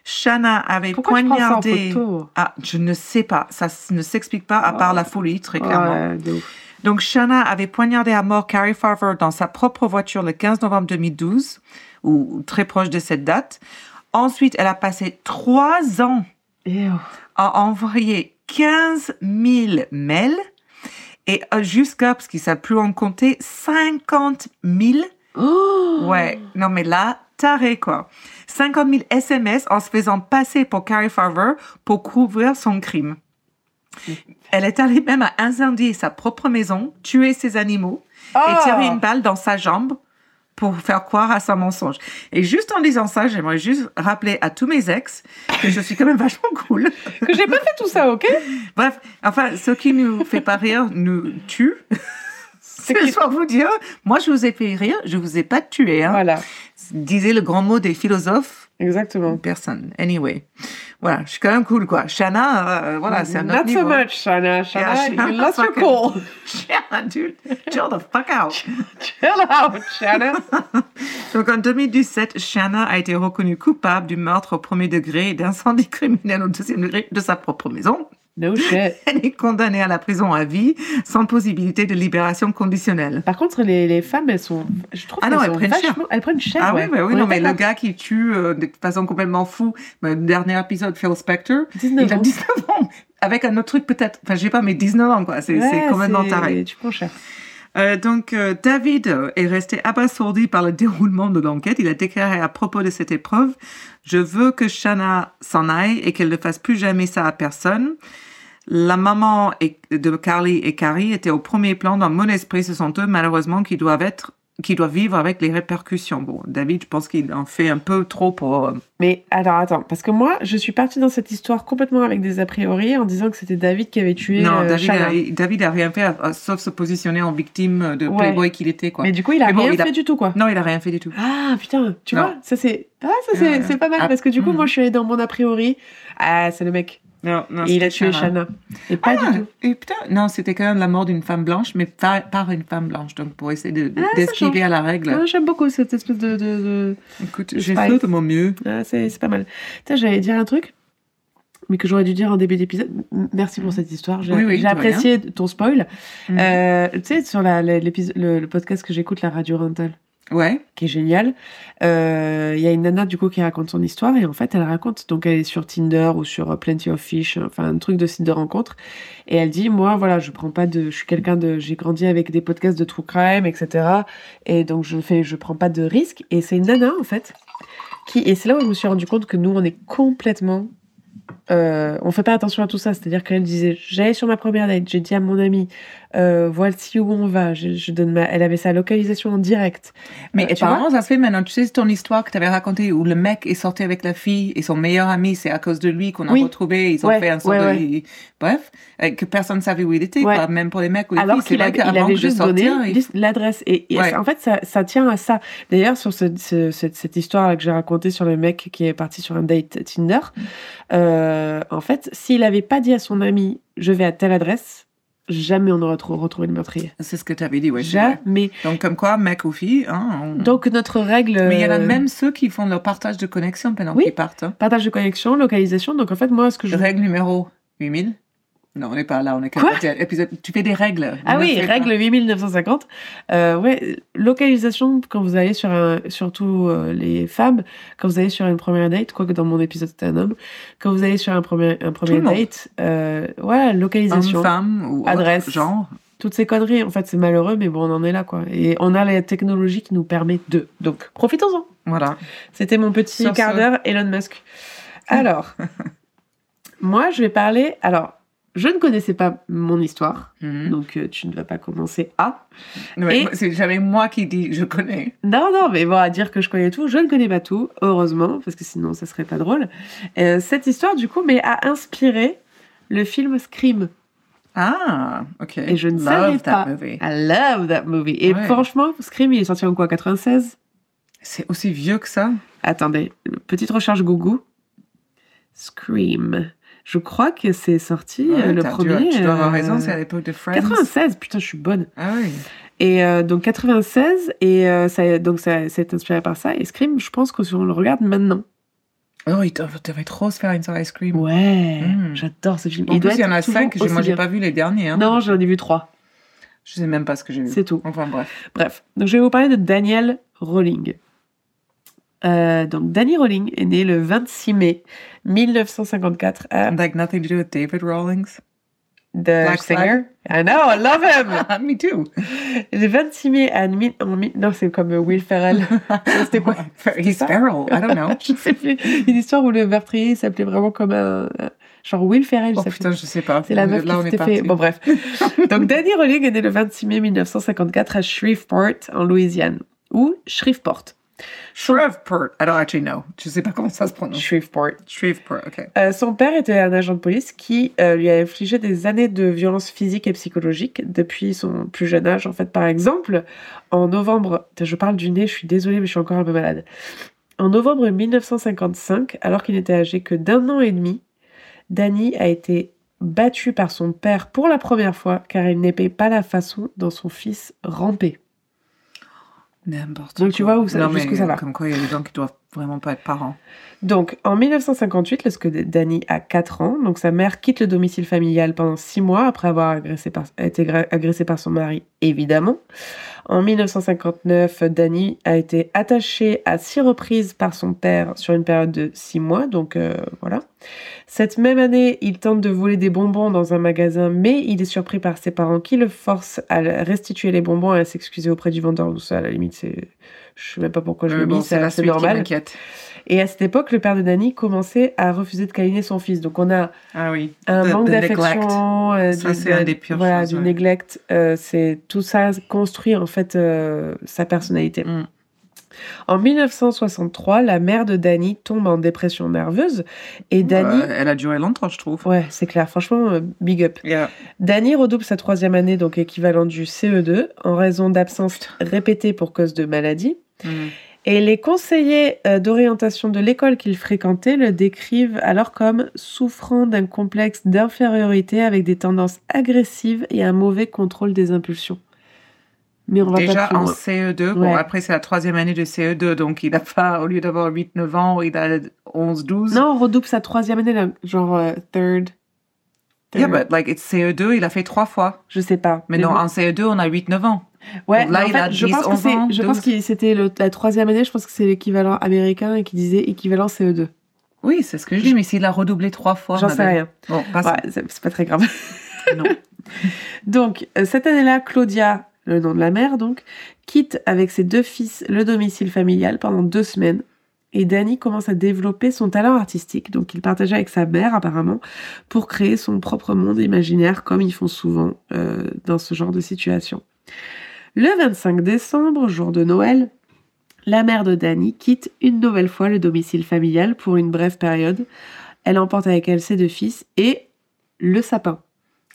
S3: Shanna avait
S2: Pourquoi tu prends ça en
S3: poignardé. Ah, je ne sais pas. Ça ne s'explique pas à part la folie, très clairement. Donc, Shanna avait poignardé à mort Carrie Farver dans sa propre voiture le 15 novembre 2012, ou très proche de cette date. Ensuite, elle a passé trois ans
S2: Ew.
S3: à envoyer 15 000 mails et jusqu'à, parce qu'ils ne savent plus en compter, 50 000.
S2: Oh.
S3: Ouais, non mais là, taré quoi. 50 000 SMS en se faisant passer pour Carrie Farver pour couvrir son crime. Elle est allée même à incendier sa propre maison, tuer ses animaux
S2: Ah.
S3: et tirer une balle dans sa jambe pour faire croire à son mensonge. Et juste en disant ça, j'aimerais juste rappeler à tous mes ex que je suis quand même vachement cool.
S2: Que j'ai pas fait tout ça, ok?
S3: Bref, enfin, ce qui nous fait pas rire nous tue. C'est
S2: qui-
S3: pour vous dire, moi je vous ai fait rire, je vous ai pas tué. Hein.
S2: Voilà.
S3: Disait le grand mot des philosophes,
S2: Exactement.
S3: personne. Anyway, voilà, je suis quand même cool quoi. Shanna, euh, voilà, c'est un autre
S2: Not so much, Shana. Shana,
S3: Yeah,
S2: you
S3: Shana,
S2: lost your cool.
S3: Shanna, dude, chill the fuck out.
S2: Chill out, Shana.
S3: Donc en 2017, Shanna a été reconnue coupable du meurtre au premier degré et d'incendie criminel au deuxième degré de sa propre maison.
S2: No shit.
S3: Elle est condamnée à la prison à vie sans possibilité de libération conditionnelle.
S2: Par contre, les, les femmes, elles sont. Je trouve
S3: Ah non, elles
S2: sont
S3: prennent cher.
S2: vachement- Elles prennent cher.
S3: Ah
S2: ouais.
S3: oui, oui, oui,
S2: On
S3: non, mais le gars qui tue euh, de façon complètement fou, le dernier épisode, Phil Spector,
S2: 19
S3: il a
S2: ans.
S3: 19 ans. Avec un autre truc peut-être, enfin je sais pas, mais 19 ans quoi, c'est
S2: Ouais,
S3: complètement taré.
S2: Tu prends cher.
S3: Euh, donc euh, David est resté abasourdi par le déroulement de l'enquête. Il a déclaré à propos de cette épreuve, je veux que Shanna s'en aille et qu'elle ne fasse plus jamais ça à personne. La maman de Carly et Carrie étaient au premier plan dans mon esprit. Ce sont eux, malheureusement, qui doivent être, qui doivent vivre avec les répercussions. Bon, David, je pense qu'il en fait un peu trop pour. euh,
S2: Mais alors attends, parce que moi, je suis partie dans cette histoire complètement avec des a priori en disant que c'était David qui avait tué
S3: non,
S2: euh,
S3: David, a, David a rien fait euh, sauf se positionner en victime de
S2: Ouais.
S3: Playboy qu'il était, quoi.
S2: Mais du coup, il a
S3: bon,
S2: rien
S3: il a-
S2: fait du tout, quoi.
S3: Non, il a rien fait du tout.
S2: Ah putain, tu
S3: Non.
S2: vois, ça c'est ah ça c'est c'est pas mal
S3: Ah,
S2: parce que du coup
S3: hmm.
S2: moi je suis allée dans mon a priori. Ah c'est le mec
S3: Non, non.
S2: et il a tué Shanna. Et pas
S3: Ah,
S2: du tout.
S3: Et putain, non, c'était quand même la mort d'une femme blanche, mais par, par une femme blanche. Donc, pour essayer de-
S2: Ah,
S3: d'esquiver à la règle.
S2: Ah, J'aime beaucoup cette espèce de, de, de...
S3: Écoute, j'ai fait de mon mieux.
S2: Ah, c'est pas mal. J'allais dire un truc, mais que j'aurais dû dire en début d'épisode. Merci pour cette histoire. J'ai
S3: Oui, oui,
S2: apprécié ton spoil.
S3: Mhm.
S2: Euh, tu sais, sur la, la- le podcast que j'écoute, la radio rental,
S3: Ouais.
S2: qui est génial, euh, il y a une nana du coup qui raconte son histoire et en fait elle raconte, donc elle est sur Tinder ou sur euh, Plenty of Fish, enfin un truc de site de rencontre, et elle dit moi voilà je prends pas de, je suis quelqu'un de, j'ai grandi avec des podcasts de true crime etc. Et donc je fais, je prends pas de risques et c'est une nana en fait qui et c'est là où je me suis rendu compte que nous on est complètement euh, on fait pas attention à tout ça. C'est-à-dire qu'elle disait, j'allais sur ma première date, j'ai dit à mon ami, euh, voici où on va. Je, je donne ma... Elle avait sa localisation en direct.
S3: Mais
S2: Euh,
S3: ça se fait maintenant. Tu sais, ton histoire que tu avais racontée où le mec est sorti avec la fille et son meilleur ami, c'est à cause de lui qu'on a
S2: Oui.
S3: retrouvé. Ils ont
S2: Ouais,
S3: fait un
S2: ouais,
S3: de. Bref, euh, que personne ne savait où il était, quoi, même pour les mecs ou les
S2: Alors
S3: filles. C'est vrai qu'avant
S2: avait
S3: de
S2: juste donné
S3: il-
S2: l'adresse. Et, en fait, ça, ça tient à ça. D'ailleurs, sur ce, ce- cette, cette histoire que j'ai racontée sur le mec qui est parti sur un date Tinder,
S3: Mm.
S2: Euh, en fait, s'il n'avait pas dit à son ami, je vais à telle adresse, jamais on aurait trop retrouvé le meurtrier.
S3: C'est ce que tu avais dit, vrai.
S2: Jamais.
S3: Donc, comme quoi, mec ou fille, hein, on-
S2: Donc, notre règle.
S3: Mais il y en a
S2: euh,
S3: même ceux qui font leur partage de connexion pendant
S2: Oui.
S3: qu'ils partent. hein.
S2: Partage de connexion, localisation. Donc, en fait, moi, ce que je.
S3: Règle numéro 8000. Non, on n'est pas là, on est qu'à épisode. Tu fais des règles.
S2: Ah oui, règle 8950. Euh, ouais, localisation, quand vous allez sur un, surtout euh, les femmes, quand vous allez sur une première date, quoique dans mon épisode c'était un homme, quand vous allez sur un premier, un premier date, euh, ouais, localisation,
S3: Homme, femme ou
S2: Adresse.
S3: genre.
S2: toutes ces conneries, en fait c'est malheureux, mais bon, on en est là, quoi. Et on a la technologie qui nous permet de. Donc, profitons-en.
S3: Voilà.
S2: C'était mon petit
S3: Sur
S2: quart
S3: ce.
S2: d'heure Elon Musk. Alors, moi, je vais parler. Alors, je ne connaissais pas mon histoire,
S3: Mhm.
S2: donc euh, tu ne vas pas commencer à.
S3: Ouais,
S2: Et-
S3: C'est jamais moi qui dis je connais.
S2: Non, non, mais bon, à dire que je connais tout, je ne connais pas tout, heureusement, parce que sinon, ça serait pas drôle. Euh, cette histoire, du coup, mais a inspiré le film Scream.
S3: Ah, ok.
S2: Et je ne
S3: Love
S2: savais
S3: that
S2: pas.
S3: movie.
S2: I love that movie. Et
S3: Ouais.
S2: franchement, Scream, il est sorti en quoi, 96
S3: C'est aussi vieux que ça?
S2: Attendez, petite recherche Google. Scream. Je crois que c'est sorti euh,
S3: Ouais,
S2: le
S3: tu
S2: premier.
S3: as- Tu, dois avoir
S2: euh,
S3: raison, c'est à l'époque de Friends.
S2: 96, putain, je suis bonne.
S3: Ah oui.
S2: Et euh, donc 96, et euh, ça, donc ça, c'est inspiré par ça. Et Scream, je pense que si on le regarde maintenant.
S3: Oh, il devait trop se faire une soirée Ice Cream.
S2: Ouais,
S3: Mm.
S2: j'adore ce film.
S3: En plus,
S2: doit
S3: il y en a cinq. Moi, j'ai pas vu les derniers. Hein.
S2: Non, j'en ai vu trois.
S3: Je sais même pas ce que j'ai vu.
S2: C'est tout.
S3: Enfin, bref.
S2: Bref, donc je vais vous parler de Daniel Rowling. Euh, donc Danny Rowling est né le 26 mai 1954 à
S3: Like nothing to do with David Rawlings?
S2: The
S3: Black
S2: Singer? I know, I love him.
S3: Me too.
S2: Le 26 mai à mi- non c'est comme Will Ferrell. C'était quoi?
S3: He's feral. I don't know.
S2: Je sais plus. Une histoire où le meurtrier s'appelait vraiment comme un genre Will Ferrell.
S3: Oh putain, je sais pas.
S2: C'est la meuf
S3: Là,
S2: qui s'était fait. Bon, bref. Donc, Danny Rowling est né le 26 mai 1954 à Shreveport, en Louisiane. Ou Shreveport.
S3: Shreveport. I don't actually know. Je sais pas comment ça se prononce.
S2: Shreveport.
S3: Shreveport, ok.
S2: Euh, son père était un agent de police qui euh, lui a infligé des années de violence physique et psychologique depuis son plus jeune âge. En fait, par exemple, en novembre, je parle du nez, je suis désolée, mais je suis encore un peu malade. En novembre 1955, alors qu'il n'était âgé que d'un an et demi, Danny a été battu par son père pour la première fois car il n'aimait pas la façon dont son fils rampait.
S3: N'importe
S2: Donc, tu
S3: quoi.
S2: vois où ça-
S3: non,
S2: jusqu'où
S3: mais
S2: ça va.
S3: Comme quoi, il y a des gens qui doivent vraiment pas être parents.
S2: Donc, en 1958, lorsque Danny a 4 ans, donc sa mère quitte le domicile familial pendant 6 mois après avoir agressé par, été agressée par son mari, évidemment. En 1959, Danny a été attaché à 6 reprises par son père sur une période de 6 mois, donc euh, voilà. Cette même année, il tente de voler des bonbons dans un magasin, mais il est surpris par ses parents qui le forcent à restituer les bonbons et à s'excuser auprès du vendeur. Donc ça, à la limite, c'est... Je sais même pas pourquoi je
S3: Euh,
S2: l'ai
S3: bon,
S2: mis,
S3: c'est
S2: normal. Et à cette époque, le père de Danny commençait à refuser de câliner son fils. Donc on a
S3: Ah oui.
S2: un
S3: The-
S2: manque d'affection, euh,
S3: Ça,
S2: du-
S3: c'est
S2: de-
S3: un des pires
S2: voilà,
S3: choses,
S2: du
S3: ouais.
S2: neglect. euh, c'est tout ça construit en fait euh, sa personnalité.
S3: Mm.
S2: En 1963, la mère de Danny tombe en dépression nerveuse et Danny,
S3: Euh, elle a duré longtemps, je trouve.
S2: ouais, c'est clair, franchement, euh, big up.
S3: Yeah.
S2: Danny redouble sa troisième année, donc équivalent du CE2, en raison d'absence répétée pour cause de maladie.
S3: Mm.
S2: Et les conseillers euh, d'orientation de l'école qu'il fréquentait le décrivent alors comme souffrant d'un complexe d'infériorité avec des tendances agressives et un mauvais contrôle des impulsions. Mais on va
S3: Déjà
S2: pas
S3: en
S2: loin.
S3: CE2, bon,
S2: Ouais.
S3: après c'est la troisième année de CE2, donc il a pas, au lieu d'avoir 8-9 ans, il a 11-12.
S2: Non, on redouble sa troisième année, genre euh, third.
S3: Yeah, but like it's CE2, il a fait trois fois.
S2: Je sais pas.
S3: Mais non,
S2: bon.
S3: en CE2, on a 8-9 ans.
S2: Ouais,
S3: Donc là,
S2: en
S3: il
S2: fait,
S3: a
S2: je
S3: 10,
S2: pense que
S3: 11
S2: c'est,
S3: ans,
S2: je pense
S3: 12.
S2: que c'était la troisième année, je pense que c'est l'équivalent américain et qui disait équivalent CE2.
S3: Oui, c'est ce que je dis, mais s'il a redoublé trois fois.
S2: J'en sais rien.
S3: Bon.
S2: Ouais, c'est c'est pas très grave.
S3: Non.
S2: Donc, euh, cette année-là, Claudia, le nom de la mère, donc, quitte avec ses deux fils le domicile familial pendant deux semaines. et Danny commence à développer son talent artistique, donc il partageait avec sa mère apparemment, pour créer son propre monde imaginaire, comme ils font souvent euh, dans ce genre de situation. Le 25 décembre, jour de Noël, la mère de Danny quitte une nouvelle fois le domicile familial pour une brève période. Elle emporte avec elle ses deux fils et le sapin.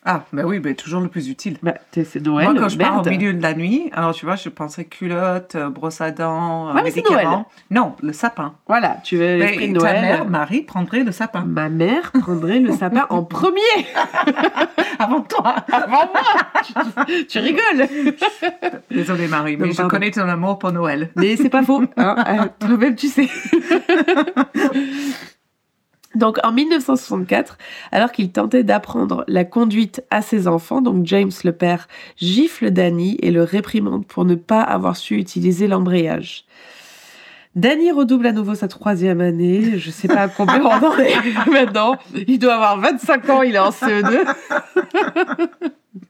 S3: Ah, bah oui, bah, toujours le plus utile.
S2: Bah, c'est Noël.
S3: Moi, quand je pars
S2: merde.
S3: au milieu de la nuit, alors tu vois, je pensais culotte, euh, brosse à dents, euh,
S2: Ouais, mais c'est
S3: médicaments. Non, le sapin.
S2: Voilà, tu veux
S3: Mais
S2: l'esprit de
S3: ta
S2: Noël.
S3: mère, Marie, prendrait le sapin.
S2: Ma mère prendrait le sapin en premier
S3: Avant toi.
S2: avant moi. tu, tu rigoles.
S3: Désolée, Marie, mais
S2: Non,
S3: je
S2: pardon.
S3: connais ton amour pour Noël.
S2: Mais c'est pas faux. Hein, euh, Toi-même, tu sais. Donc en 1964, alors qu'il tentait d'apprendre la conduite à ses enfants, donc James le père gifle Danny et le réprimande pour ne pas avoir su utiliser l'embrayage. Danny redouble à nouveau sa troisième année. Je sais pas combien on en est maintenant. Il doit avoir 25 ans, il est en CE2.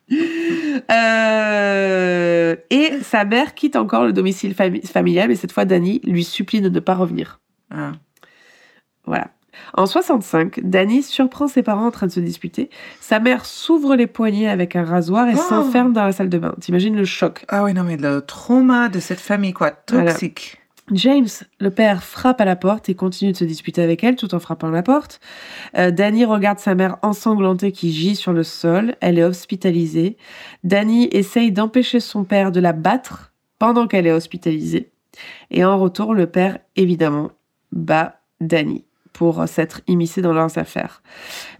S2: Euh, et sa mère quitte encore le domicile fami- familial, mais cette fois Danny lui supplie de ne pas revenir.
S3: Ah.
S2: Voilà. En 65, Danny surprend ses parents en train de se disputer. Sa mère s'ouvre les poignets avec un rasoir et
S3: Oh.
S2: s'enferme dans la salle de bain. T'imagines le choc?
S3: Ah oui, non, mais le trauma de cette famille, quoi,
S2: Voilà.
S3: toxique.
S2: James, le père, frappe à la porte et continue de se disputer avec elle tout en frappant la porte. Euh, Danny regarde sa mère ensanglantée qui gît sur le sol. Elle est hospitalisée. Danny essaye d'empêcher son père de la battre pendant qu'elle est hospitalisée. Et en retour, le père, évidemment, bat Danny pour s'être immiscé dans leurs affaires.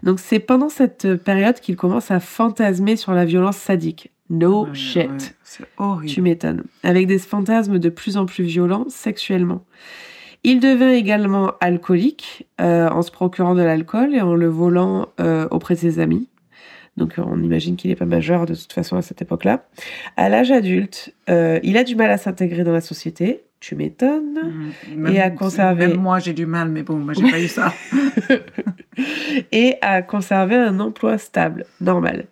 S2: Donc c'est pendant cette période qu'il commence à fantasmer sur la violence sadique. No
S3: Ouais,
S2: Oh, shit.
S3: ouais, C'est horrible.
S2: Tu m'étonnes. Avec des fantasmes de plus en plus violents sexuellement. Il devient également alcoolique euh, en se procurant de l'alcool et en le volant euh, auprès de ses amis. Donc euh, on imagine qu'il n'est pas majeur de toute façon à cette époque-là. À l'âge adulte, euh, il a du mal à s'intégrer dans la société. Tu m'étonnes.
S3: Mm.
S2: Et à conserver.
S3: Même moi, j'ai du mal, mais bon, moi, j'ai pas eu ça.
S2: et à conserver un emploi stable, normal.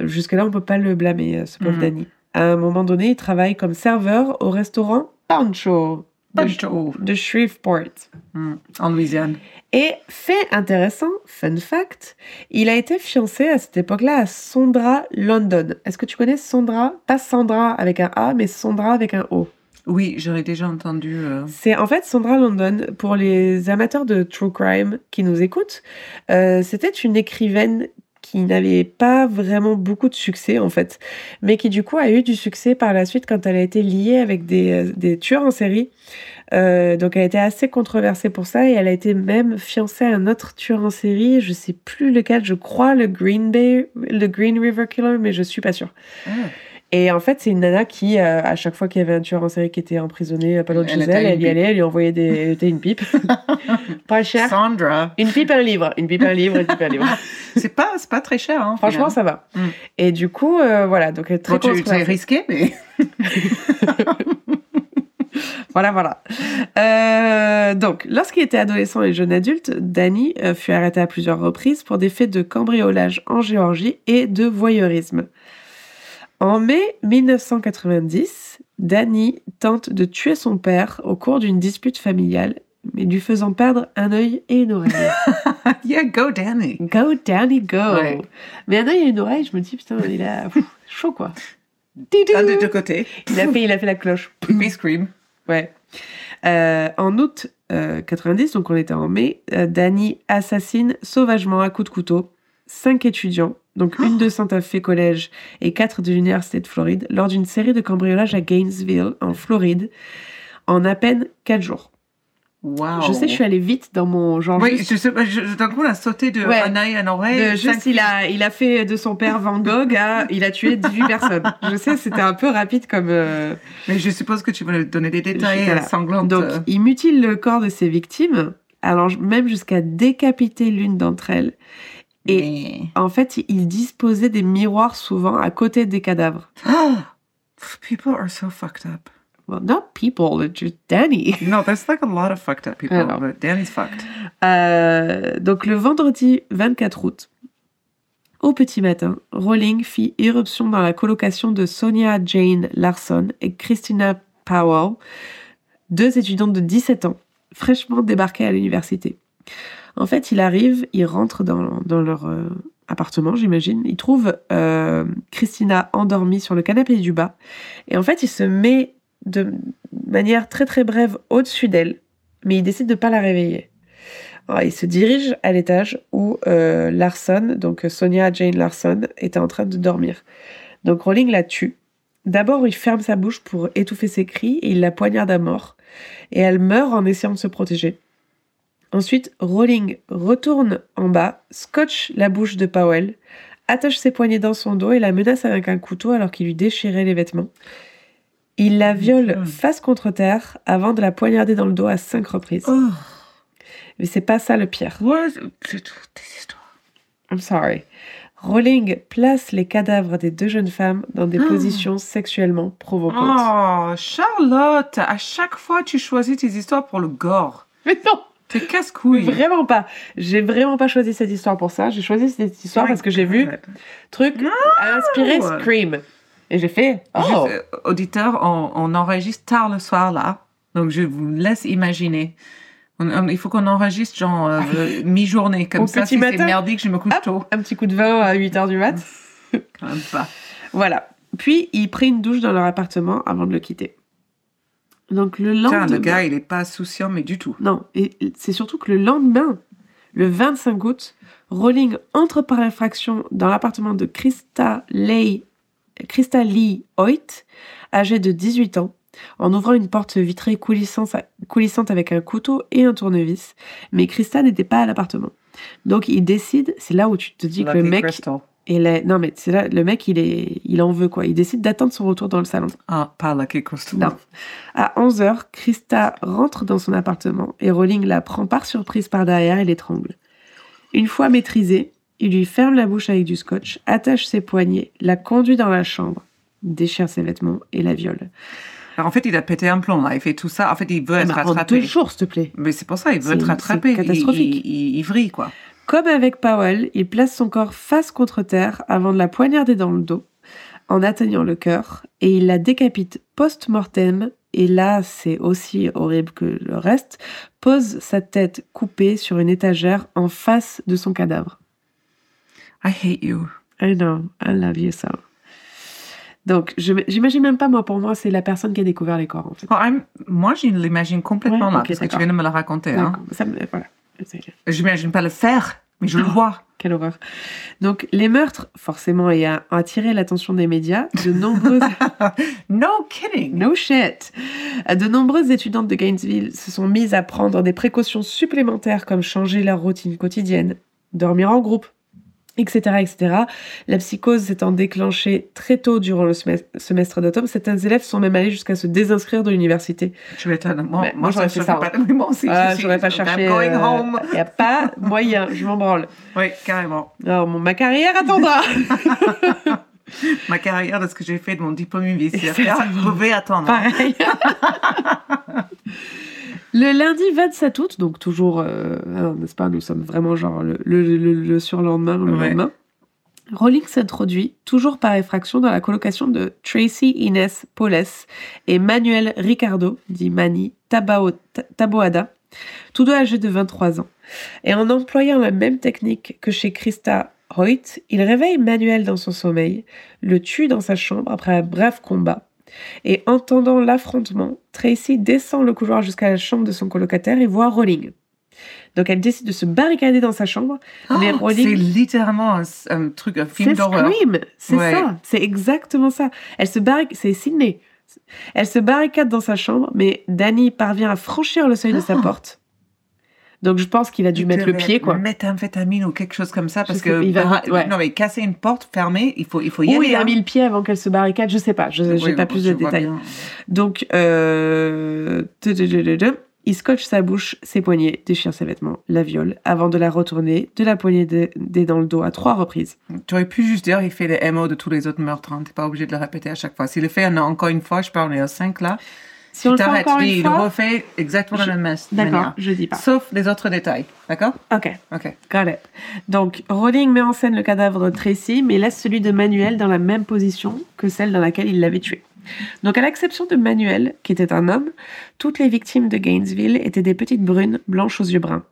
S2: Jusque-là, on peut pas le blâmer, euh, ce pauvre
S3: Mhm.
S2: Danny. À un moment donné, il travaille comme serveur au restaurant Pancho de,
S3: Pancho.
S2: de Shreveport.
S3: Mm. En Louisiane.
S2: Et fait intéressant, fun fact, il a été fiancé à cette époque-là à Sondra London. Est-ce que tu connais Sondra Pas Sandra avec un A, mais Sondra avec un O.
S3: Oui, j'aurais déjà entendu. euh,
S2: C'est en fait Sandra London, pour les amateurs de true crime qui nous écoutent, euh, c'était une écrivaine qui n'avait pas vraiment beaucoup de succès en fait, mais qui du coup a eu du succès par la suite quand elle a été liée avec des, euh, des tueurs en série. Euh, donc elle a été assez controversée pour ça et elle a été même fiancée à un autre tueur en série, je sais plus lequel, je crois le Green Bay, le Green River Killer, mais je suis pas sûre.
S3: ah.
S2: Et en fait, c'est une nana qui, euh, à chaque fois qu'il y avait un tueur en série qui était emprisonné euh, pas loin de chez elle, elle y allait, elle lui envoyait des, elle était une pipe. pas cher.
S3: Sandra.
S2: Une pipe, un livre. Une pipe, un livre, une pipe, un livre.
S3: C'est pas, c'est pas très cher, hein,
S2: Franchement, ça va.
S3: Mm.
S2: Et du coup, euh, voilà, donc très
S3: Bon, c'est risqué, mais.
S2: Voilà, voilà. Euh, donc, lorsqu'il était adolescent et jeune adulte, Danny fut arrêté à plusieurs reprises pour des faits de cambriolage en Géorgie et de voyeurisme. En mai 1990, Danny tente de tuer son père au cours d'une dispute familiale, mais lui faisant perdre un œil et une oreille.
S3: yeah, go Danny.
S2: Go, Danny, go!
S3: Ouais.
S2: Mais un œil et une oreille, je me dis, putain, il a pff, chaud, quoi.
S3: Un des deux côtés.
S2: Il a fait, il a fait la cloche.
S3: Peace cream.
S2: Ouais. Euh, en août euh, 90, donc on était en mai, euh, Danny assassine sauvagement à coups de couteau cinq étudiants, donc une de Santa Fe College et quatre de l'Université de Floride, lors d'une série de cambriolages à Gainesville, en Floride, en à peine quatre jours.
S3: Wow.
S2: Je sais, je suis allée vite dans mon genre.
S3: Oui,
S2: juste-
S3: je sais je- d'un coup, on a sauté de
S2: Ouais.
S3: un œil à une oreille.
S2: de-
S3: cinq-
S2: juste, il a, il a fait de son père Van Gogh à il a tué 18 personnes. Je sais, c'était un peu rapide comme. euh,
S3: Mais je suppose que tu vas nous donner des détails
S2: Voilà.
S3: euh, sanglants.
S2: Donc,
S3: euh.
S2: il mutile le corps de ses victimes, alors même jusqu'à décapiter l'une d'entre elles. Et
S3: Mais-
S2: en fait, il disposait des miroirs souvent à côté des cadavres.
S3: People are so fucked up.
S2: Well, not people, just Danny.
S3: No, there's like a lot of fucked up people,
S2: Alors.
S3: but Danny's fucked.
S2: Euh, donc, le vendredi 24 août, au petit matin, Rowling fit irruption dans la colocation de Sonia Jane Larson et Christina Powell, deux étudiantes de 17 ans. fraîchement débarqués à l'université. En fait, il arrive, il rentre dans, leur euh, appartement, j'imagine. Il trouve euh, Christina endormie sur le canapé du bas. Et en fait, il se met de manière très très brève au-dessus d'elle, mais il décide de pas la réveiller. Alors, il se dirige à l'étage où euh, Larson, donc Sonia Jane Larson, était en train de dormir. Donc Rowling la tue. D'abord, il ferme sa bouche pour étouffer ses cris et il la poignarde à mort. Et elle meurt en essayant de se protéger. Ensuite, Rowling retourne en bas, scotche la bouche de Powell, attache ses poignets dans son dos et la menace avec un couteau alors qu'il lui déchirait les vêtements. Il la viole face contre terre avant de la poignarder dans le dos à cinq reprises.
S3: Oh,
S2: Mais c'est pas ça le pire.
S3: c'est toutes des histoires.
S2: I'm sorry. Rowling place les cadavres des deux jeunes femmes dans des
S3: Ah.
S2: positions sexuellement provocantes.
S3: Oh, Charlotte, à chaque fois tu choisis tes histoires pour le gore.
S2: Mais non,
S3: T'es casse-couille.
S2: vraiment pas. J'ai vraiment pas choisi cette histoire pour ça. J'ai choisi cette histoire parce que j'ai vu truc inspiré Scream. Et j'ai fait oh
S3: Juste, euh, auditeur, on, on enregistre tard le soir là, donc je vous laisse imaginer. On- on- il faut qu'on enregistre genre euh, euh, mi-journée, comme ça si c'est merdique, je me couche
S2: Hop.
S3: tôt.
S2: un petit coup de vin à 8h du mat.
S3: Quand même pas.
S2: Voilà. Puis il prit une douche dans leur appartement avant de le quitter. Donc le
S3: Putain,
S2: lendemain.
S3: le gars, il est pas souciant, mais du tout.
S2: Non, et c'est surtout que le lendemain, le 25 août, Rowling entre par infraction dans l'appartement de Christa, Ley, Christa Lee Hoyt, âgée de 18 ans, en ouvrant une porte vitrée coulissante, avec un couteau et un tournevis. Mais Christa n'était pas à l'appartement. Donc il décide, c'est là où tu te dis que le mec,
S3: Crystal.
S2: Et la- non mais c'est là, le mec il est, il en veut quoi. Il décide d'attendre son retour dans le salon.
S3: Ah, pas Lucky Crystal.
S2: Non. À 11h, Christa rentre dans son appartement et Rowling la prend par surprise par derrière et l'étrangle. Une fois maîtrisée, il lui ferme la bouche avec du scotch, attache ses poignets, la conduit dans la chambre, déchire ses vêtements et la viole.
S3: Alors, en fait, il a pété un plomb là. Il fait tout ça. En fait, il veut être
S2: Mais en
S3: rattrapé.
S2: deux jours, s'il te plaît.
S3: Mais c'est pour ça, il veut être rattrapé. Il-
S2: catastrophique.
S3: Il, il, il vrille, quoi.
S2: Comme avec Powell, il place son corps face contre terre avant de la poignarder dans le dos, en atteignant le cœur, et il la décapite post-mortem, et là c'est aussi horrible que le reste, pose sa tête coupée sur une étagère en face de son cadavre.
S3: I hate you.
S2: I know, I love you so. Donc, j'imagine même pas, moi, pour moi, c'est la personne qui a découvert les corps, en fait.
S3: I'm- moi, je l'imagine complètement
S2: Ouais,
S3: là,
S2: ok,
S3: parce que tu viens de me le raconter. Hein.
S2: Donc, ça me- voilà.
S3: J'imagine pas le faire, mais je le vois.
S2: Quelle horreur. Donc, les meurtres, forcément, ayant attiré l'attention des médias, de nombreuses...
S3: No kidding.
S2: No shit. De nombreuses étudiantes de Gainesville se sont mises à prendre des précautions supplémentaires comme changer leur routine quotidienne, dormir en groupe, etc., etc. La psychose s'étant déclenchée très tôt durant le semestre- d'automne, certains élèves sont même allés jusqu'à se désinscrire de l'université.
S3: Je être moi,
S2: Mais moi, j'aurais fait ça,
S3: Pas, moi aussi.
S2: Ah, j'aurais pas cherché. Il n'y a pas moyen, je m'en branle.
S3: Oui, carrément.
S2: Alors, mon, ma carrière attendra.
S3: Ma carrière de ce que j'ai fait de mon diplôme universitaire. Pouvez attendre.
S2: Pareil. Le lundi 27 août, donc toujours, euh, n'est-ce pas, nous sommes vraiment genre le, le- le- le surlendemain, le
S3: Ouais.
S2: lendemain. Rowling s'introduit, toujours par effraction, dans la colocation de Tracy Inès Paules et Manuel Ricardo, dit Mani Tabao- Taboada, tous deux âgés de 23 ans. Et en employant la même technique que chez Christa Hoyt, il réveille Manuel dans son sommeil, le tue dans sa chambre après un bref combat. Et entendant l'affrontement, Tracy descend le couloir jusqu'à la chambre de son colocataire et voit Rowling. Donc elle décide de se barricader dans sa chambre, mais
S3: Oh,
S2: Rowling
S3: C'est littéralement un, un truc, un film
S2: c'est
S3: d'horreur.
S2: C'est
S3: Ouais.
S2: ça, c'est exactement ça. Elle se barricade, c'est Sydney. Elle se barricade dans sa chambre, mais Danny parvient à franchir le seuil de sa
S3: Ah.
S2: porte. Donc je pense qu'il a dû mettre le pied, quoi.
S3: Méthamphétamine ou quelque chose comme ça, parce
S2: sais,
S3: que
S2: il va ouais.
S3: non mais casser une porte fermée, il faut il faut y
S2: Ou
S3: aller.
S2: il a
S3: hein.
S2: mis le pied avant qu'elle se barricade, je sais pas, je
S3: Oui,
S2: j'ai pas
S3: bon,
S2: plus de détails.
S3: bien.
S2: Donc, euh... il scotche sa bouche, ses poignets, déchire ses vêtements, la viole, avant de la retourner de la poignée de- des dans le dos à trois reprises.
S3: Tu aurais pu juste dire il fait les MO de tous les autres meurtres. Hein. T'es pas obligé de le répéter à chaque fois. S'il le fait en- encore une fois, je parle, on est à 5 là.
S2: Si on le fait
S3: t'arrêtes, il
S2: fois,
S3: refait exactement
S2: Je-
S3: la même
S2: d'accord,
S3: manière.
S2: je dis pas.
S3: Sauf les autres détails. D'accord?
S2: Ok.
S3: Ok.
S2: Got it. Donc, Rowling met en scène le cadavre de Tracy, mais laisse celui de Manuel dans la même position que celle dans laquelle il l'avait tué. Donc, à l'exception de Manuel, qui était un homme, toutes les victimes de Gainesville étaient des petites brunes, blanches aux yeux bruns.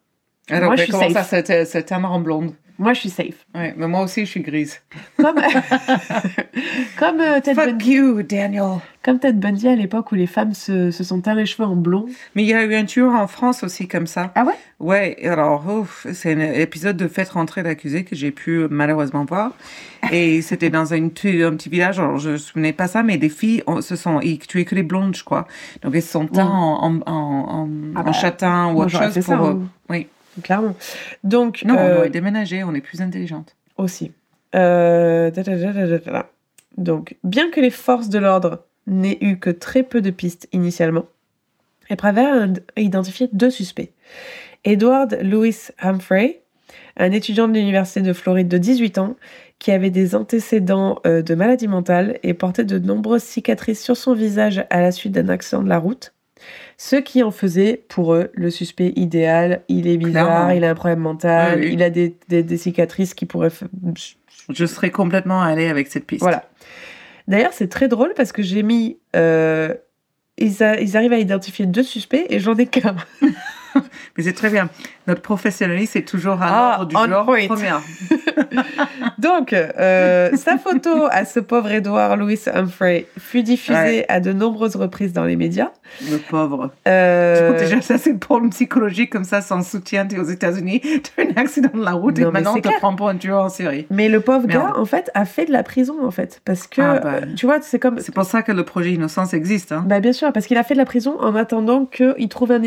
S3: Alors,
S2: Moi,
S3: mais
S2: je suis
S3: comment
S2: safe.
S3: ça, c'était un marron blonde
S2: Moi, je suis safe.
S3: Ouais, mais moi aussi, je suis grise.
S2: Comme, comme, euh, Ted
S3: Fuck
S2: Bundy,
S3: you, Daniel.
S2: comme Ted Bundy à l'époque où les femmes se, se sont teint les cheveux en blond.
S3: Mais il y a eu un tueur en France aussi comme ça.
S2: Ah ouais?
S3: Ouais, alors, c'est un épisode de Faites rentrer l'accusé que j'ai pu malheureusement voir. Et c'était dans une, un petit village, alors je ne me souvenais pas ça, mais des filles on- se sont, ils tuaient que les blondes, je crois. Donc elles se sont teintes en, en, en, en,
S2: Ah
S3: en
S2: bah,
S3: châtain ou
S2: moi,
S3: autre chose
S2: fait ça,
S3: pour. euh,
S2: hein.
S3: Oui.
S2: Clairement. Donc,
S3: Non, on
S2: euh,
S3: aurait déménagé, on est plus intelligente.
S2: aussi. Euh, da, da, da. Donc, bien que les forces de l'ordre n'aient eu que très peu de pistes initialement, elles préfèrent identifier deux suspects. Edward Louis Humphrey, un étudiant de l'Université de Floride de 18 ans, qui avait des antécédents euh, de maladie mentale et portait de nombreuses cicatrices sur son visage à la suite d'un accident de la route. Ce qui en faisait pour eux le suspect idéal. Il est bizarre,
S3: Clairement.
S2: il a un problème mental,
S3: Oui,
S2: il a des, des- des cicatrices qui pourraient.
S3: Je serais complètement allée avec cette piste.
S2: Voilà. D'ailleurs, c'est très drôle parce que j'ai mis. euh, ils, a- ils arrivent à identifier deux suspects et j'en ai qu'un.
S3: Mais c'est très bien. Notre professionnalisme, c'est toujours à
S2: Ah,
S3: l'ordre du
S2: point.
S3: Première.
S2: Donc, euh, sa photo à ce pauvre Edward Louis Humphrey fut diffusée
S3: Ouais.
S2: à de nombreuses reprises dans les médias.
S3: Le pauvre.
S2: Euh,
S3: Déjà, ça, c'est pour le psychologique comme ça, sans soutien, t'es aux États-Unis, t'as un accident de la route
S2: Non,
S3: et maintenant on te prend pour un tueur en série.
S2: Mais le pauvre
S3: Merde.
S2: gars, en fait, a fait de la prison, en fait. Parce que,
S3: Ah, bah.
S2: tu vois, c'est comme.
S3: C'est pour ça que le projet Innocence existe. Hein.
S2: Bah, bien sûr, parce qu'il a fait de la prison en attendant qu'il trouve un,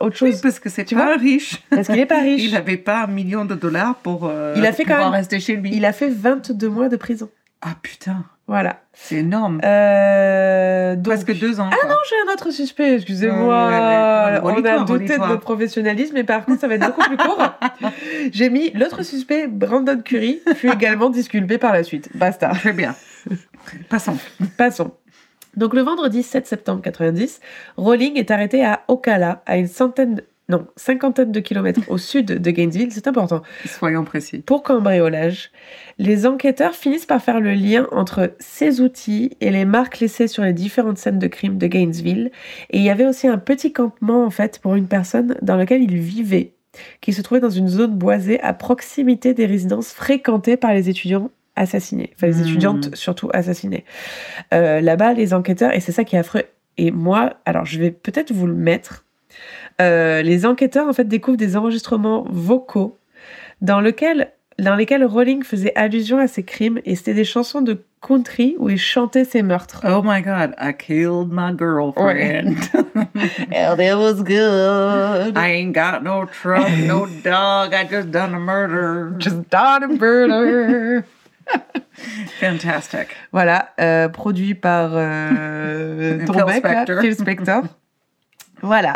S2: autre
S3: Oui,
S2: chose.
S3: parce que c'est pas riche.
S2: Parce qu'il est pas riche.
S3: Il n'avait pas un million de dollars pour euh,
S2: Il a fait quand
S3: pouvoir
S2: même-
S3: rester chez lui.
S2: Il a fait 22 mois de prison.
S3: Ah putain,
S2: Voilà.
S3: c'est énorme.
S2: Euh, donc...
S3: Presque deux ans.
S2: Ah
S3: quoi.
S2: non, j'ai un autre suspect, excusez-moi. On a douté de notre professionnalisme, mais par contre, ça va être beaucoup plus court. J'ai mis l'autre suspect, Brandon Curry, fut également disculpé par la suite. Basta.
S3: Très bien. Passons.
S2: Passons. Donc le vendredi 7 septembre 90, Rowling est arrêté à Ocala, à une centaine, non, cinquantaine de kilomètres au sud de Gainesville, c'est important,
S3: Soyons précis.
S2: pour cambriolage. Les enquêteurs finissent par faire le lien entre ces outils et les marques laissées sur les différentes scènes de crime de Gainesville. Et il y avait aussi un petit campement, en fait, pour une personne dans lequel il vivait, qui se trouvait dans une zone boisée à proximité des résidences fréquentées par les étudiants assassinés. Enfin, les
S3: Hmm.
S2: étudiantes surtout assassinées. Euh, Là-bas, les enquêteurs, et c'est ça qui est affreux, et moi, alors je vais peut-être vous le mettre, euh, les enquêteurs, en fait, découvrent des enregistrements vocaux dans, lequel, dans lesquels Rowling faisait allusion à ses crimes, et c'était des chansons de country où il chantait ses meurtres.
S3: Oh my god, I killed my girlfriend.
S2: And it was good.
S3: I ain't got no truck, no dog, I just done a murder.
S2: Just done a murder.
S3: Fantastic.
S2: Voilà, euh, produit par euh, ton
S3: Phil
S2: mec, là,
S3: Spector.
S2: Phil Spector. voilà.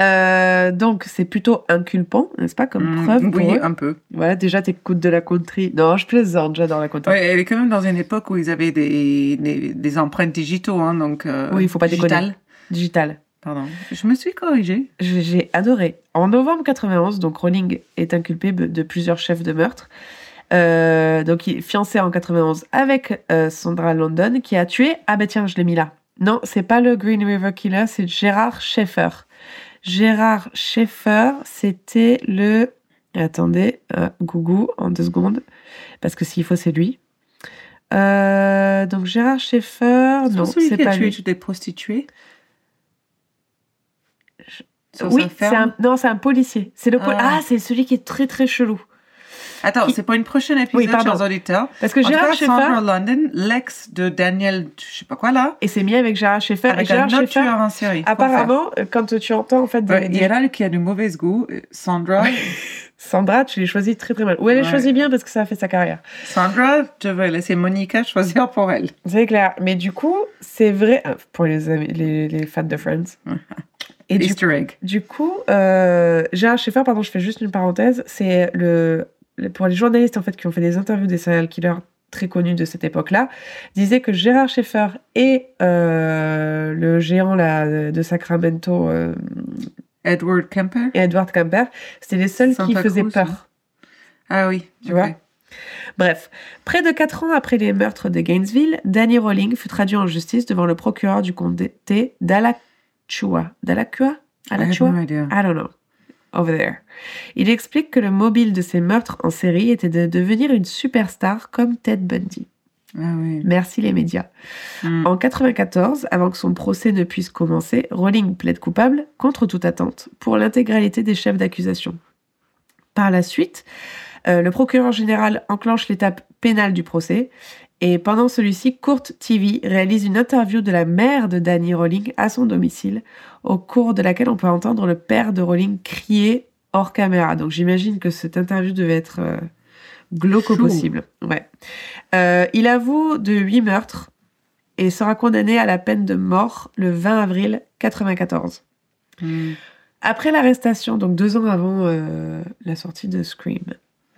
S2: Euh, donc, c'est plutôt inculpant, n'est-ce pas, comme
S3: Mm,
S2: preuve pour
S3: oui,
S2: eux.
S3: un peu.
S2: Voilà, déjà, t'écoutes de la country. Non, je plaisante, j'adore la country.
S3: Ouais, elle est quand même dans une époque où ils avaient des, des, des empreintes digitaux, hein, donc. euh,
S2: Oui, il faut pas déconner.
S3: digital.
S2: Digital.
S3: Pardon. Je me suis corrigée.
S2: J'ai adoré. En novembre 91, donc Rowling est inculpé de de plusieurs chefs de meurtre. Euh, donc, il est fiancé en 91 avec euh, Sandra London, qui a tué. Ah, ben tiens, je l'ai mis là. Non, c'est pas le Green River Killer, c'est Gérard Schaeffer. Gérard Schaeffer, c'était le. Attendez, euh, Gougou, en deux secondes, parce que s'il faut, c'est lui. Euh, donc, Gérard Schaeffer, non, c'est
S3: qui a
S2: pas
S3: tué
S2: lui.
S3: toutes les prostituées. Sur
S2: Oui, un, non, c'est un policier. C'est le pol-
S3: Ah.
S2: ah, c'est celui qui est très très chelou.
S3: Attends,
S2: qui-
S3: c'est pour une prochaine épisode,
S2: Oui, pardon.
S3: chers auditeurs.
S2: Parce que Gérard Schaeffer,
S3: Sandra London, l'ex de Daniel, je sais pas quoi là,
S2: et c'est mis avec Gérard Schaeffer. Et
S3: avec
S2: Gérard
S3: un autre
S2: Schaeffer,
S3: tueur en série.
S2: apparemment, euh, quand tu entends en fait des,
S3: Ouais, il y en a qui a du mauvais goût. Euh, Sandra,
S2: Sandra, tu les choisis très très mal. Ou elle
S3: Ouais.
S2: choisit bien parce que ça a fait sa carrière.
S3: Sandra, je vais laisser Monica choisir pour elle.
S2: C'est clair. Mais du coup, c'est vrai euh, pour les, amis- les, les fans de Friends. Et du,
S3: Easter egg.
S2: du coup, euh, Gérard Schaeffer, pardon, je fais juste une parenthèse, c'est le- pour les journalistes en fait qui ont fait des interviews des serial killers très connus de cette époque-là, disait que Gérard Schaeffer et euh, le géant là, de Sacramento, euh,
S3: Edward Kemper.
S2: et Edward Camper, c'était les seuls qui faisaient
S3: Cruz,
S2: peur.
S3: hein. Ah oui.
S2: Tu vois Bref, près de quatre ans après les meurtres de Gainesville, Danny Rowling fut traduit en justice devant le procureur du comté d'Alachua. d'Alachua?
S3: I have
S2: Alachua?
S3: no idea.
S2: I don't know. Over there. Il explique que le mobile de ses meurtres en série était de devenir une superstar comme Ted Bundy.
S3: Ah oui.
S2: Merci les médias.
S3: Mm.
S2: En 94, avant que son procès ne puisse commencer, Rowling plaide coupable, contre toute attente, pour l'intégralité des chefs d'accusation. Par la suite, euh, le procureur général enclenche l'étape pénale du procès, et pendant celui-ci, Court TV réalise une interview de la mère de Danny Rowling à son domicile, au cours de laquelle on peut entendre le père de Rowling crier hors caméra. Donc j'imagine que cette interview devait être euh, glauque au possible. Ouais. Euh, il avoue de huit meurtres et sera condamné à la peine de mort le 20 avril 94.
S3: Mm.
S2: Après l'arrestation, donc deux ans avant euh, la sortie de Scream,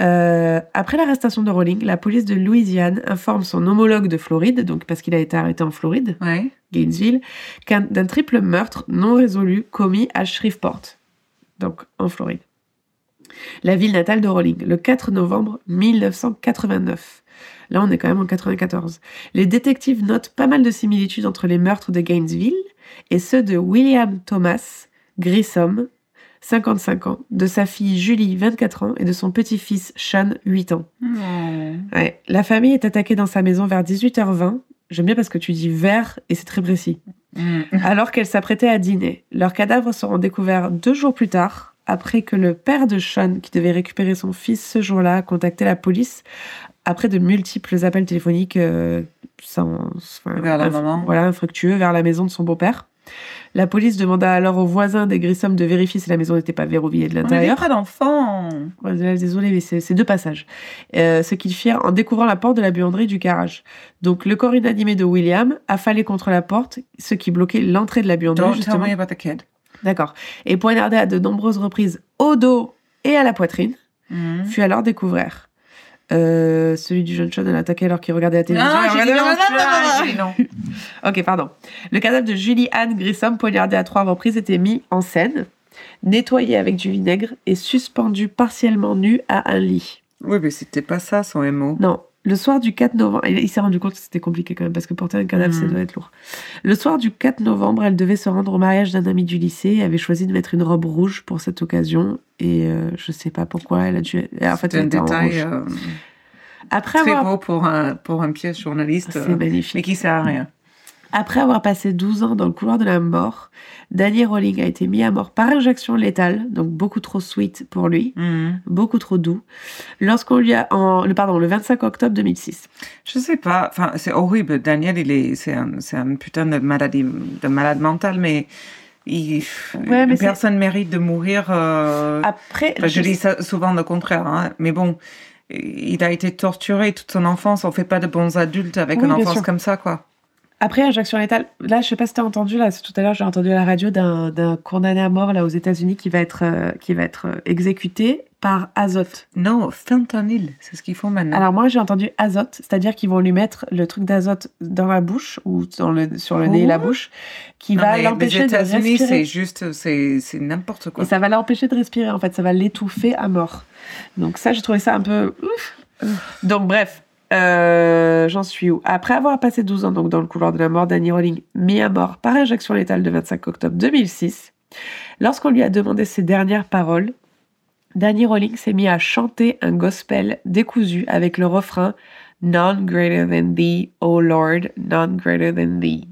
S2: euh, après l'arrestation de Rowling, la police de Louisiane informe son homologue de Floride, donc parce qu'il a été arrêté en Floride,
S3: Ouais.
S2: Gainesville, d'un triple meurtre non résolu commis à Shreveport, donc en Floride. La ville natale de Rowling, le 4 novembre 1989. Là, on est quand même en 94. Les détectives notent pas mal de similitudes entre les meurtres de Gainesville et ceux de William Thomas Grissom, 55 ans, de sa fille Julie, 24 ans, et de son petit-fils Sean, 8 ans. Ouais. La famille est attaquée dans sa maison vers 18h20. J'aime bien parce que tu dis vers et c'est très précis.
S3: Mm.
S2: Alors qu'elle s'apprêtait à dîner. Leurs cadavres seront découverts deux jours plus tard, après que le père de Sean, qui devait récupérer son fils ce jour-là, a contacté la police après de multiples appels téléphoniques euh, sans, enfin,
S3: Vers la
S2: inf-
S3: maman.
S2: voilà, infructueux vers la maison de son beau-père. La police demanda alors aux voisins des Grissom de vérifier si la maison n'était pas verrouillée de
S3: On
S2: l'intérieur.
S3: pas d'enfants.
S2: Ouais, Désolé, mais c'est deux passages. Euh, ce qu'ils firent en découvrant la porte de la buanderie du garage. Donc, le corps inanimé de William affalé contre la porte, ce qui bloquait l'entrée de la buanderie,
S3: Don't tell
S2: justement.
S3: me about the kid.
S2: D'accord. Et poignardé à de nombreuses reprises au dos et à la poitrine,
S3: Mm.
S2: fut alors découvert. Euh, celui du jeune Sean, elle a attaqué alors qu'il regardait la télévision.
S3: Ah,
S2: j'ai
S3: j'ai
S2: dit non,
S3: non, non, non, non.
S2: Ok, pardon. Le cadavre de Julie Anne Grissom, poignardé à trois reprises, était mis en scène, nettoyé avec du vinaigre et suspendu partiellement nu à un lit.
S3: Oui, mais c'était pas ça son MO.
S2: Non. Le soir du 4 novembre, il il s'est rendu compte que c'était compliqué quand même, parce que porter un cadavre, ça
S3: Mhm.
S2: doit être lourd. Le soir du 4 novembre, elle devait se rendre au mariage d'un ami du lycée et avait choisi de mettre une robe rouge pour cette occasion. Et euh, je sais pas pourquoi, elle a dû. En fait, elle
S3: un
S2: était en
S3: détail
S2: rouge.
S3: euh,
S2: Après
S3: très
S2: avoir...
S3: beau pour un, pour un pièce journaliste,
S2: C'est
S3: euh,
S2: magnifique.
S3: mais qui sert à rien.
S2: Après avoir passé 12 ans dans le couloir de la mort, Danny Rowling a été mis à mort par injection létale, donc beaucoup trop sweet pour lui,
S3: Mm.
S2: beaucoup trop doux, lorsqu'on lui a, en, le, pardon, le 25 octobre 2006.
S3: Je sais pas, enfin, c'est horrible. Daniel, il est, c'est un, putain de maladie, de malade mental, mais il,
S2: Ouais, mais
S3: personne mérite de mourir. euh,
S2: Après,
S3: enfin, je dis ça souvent le contraire, hein, mais bon, il a été torturé toute son enfance. On fait pas de bons adultes avec
S2: Oui,
S3: une enfance comme ça, quoi.
S2: Après, injection létale, là, je sais pas si t'as entendu, là, tout à l'heure, j'ai entendu à la radio d'un condamné à mort, là, aux États-Unis, qui va être, euh, qui va être euh, exécuté par azote.
S3: Non, fentanyl, c'est ce qu'ils font maintenant.
S2: Alors, moi, j'ai entendu azote, c'est-à-dire qu'ils vont lui mettre le truc d'azote dans la bouche, ou dans le, sur le nez et la
S3: Quoi
S2: bouche, qui
S3: Non,
S2: va l'empêcher
S3: les
S2: de
S3: États-Unis, c'est
S2: respirer.
S3: juste, c'est, c'est n'importe quoi.
S2: Et ça va l'empêcher de respirer, en fait, ça va l'étouffer à mort. Donc ça, j'ai trouvé ça un peu... Donc bref, euh, j'en suis où? Après avoir passé 12 ans donc, dans le couloir de la mort, Danny Rowling, mis à mort par injection létale le 25 octobre 2006, lorsqu'on lui a demandé ses dernières paroles, Danny Rowling s'est mis à chanter un gospel décousu avec le refrain None greater than thee, O Lord, none greater than thee.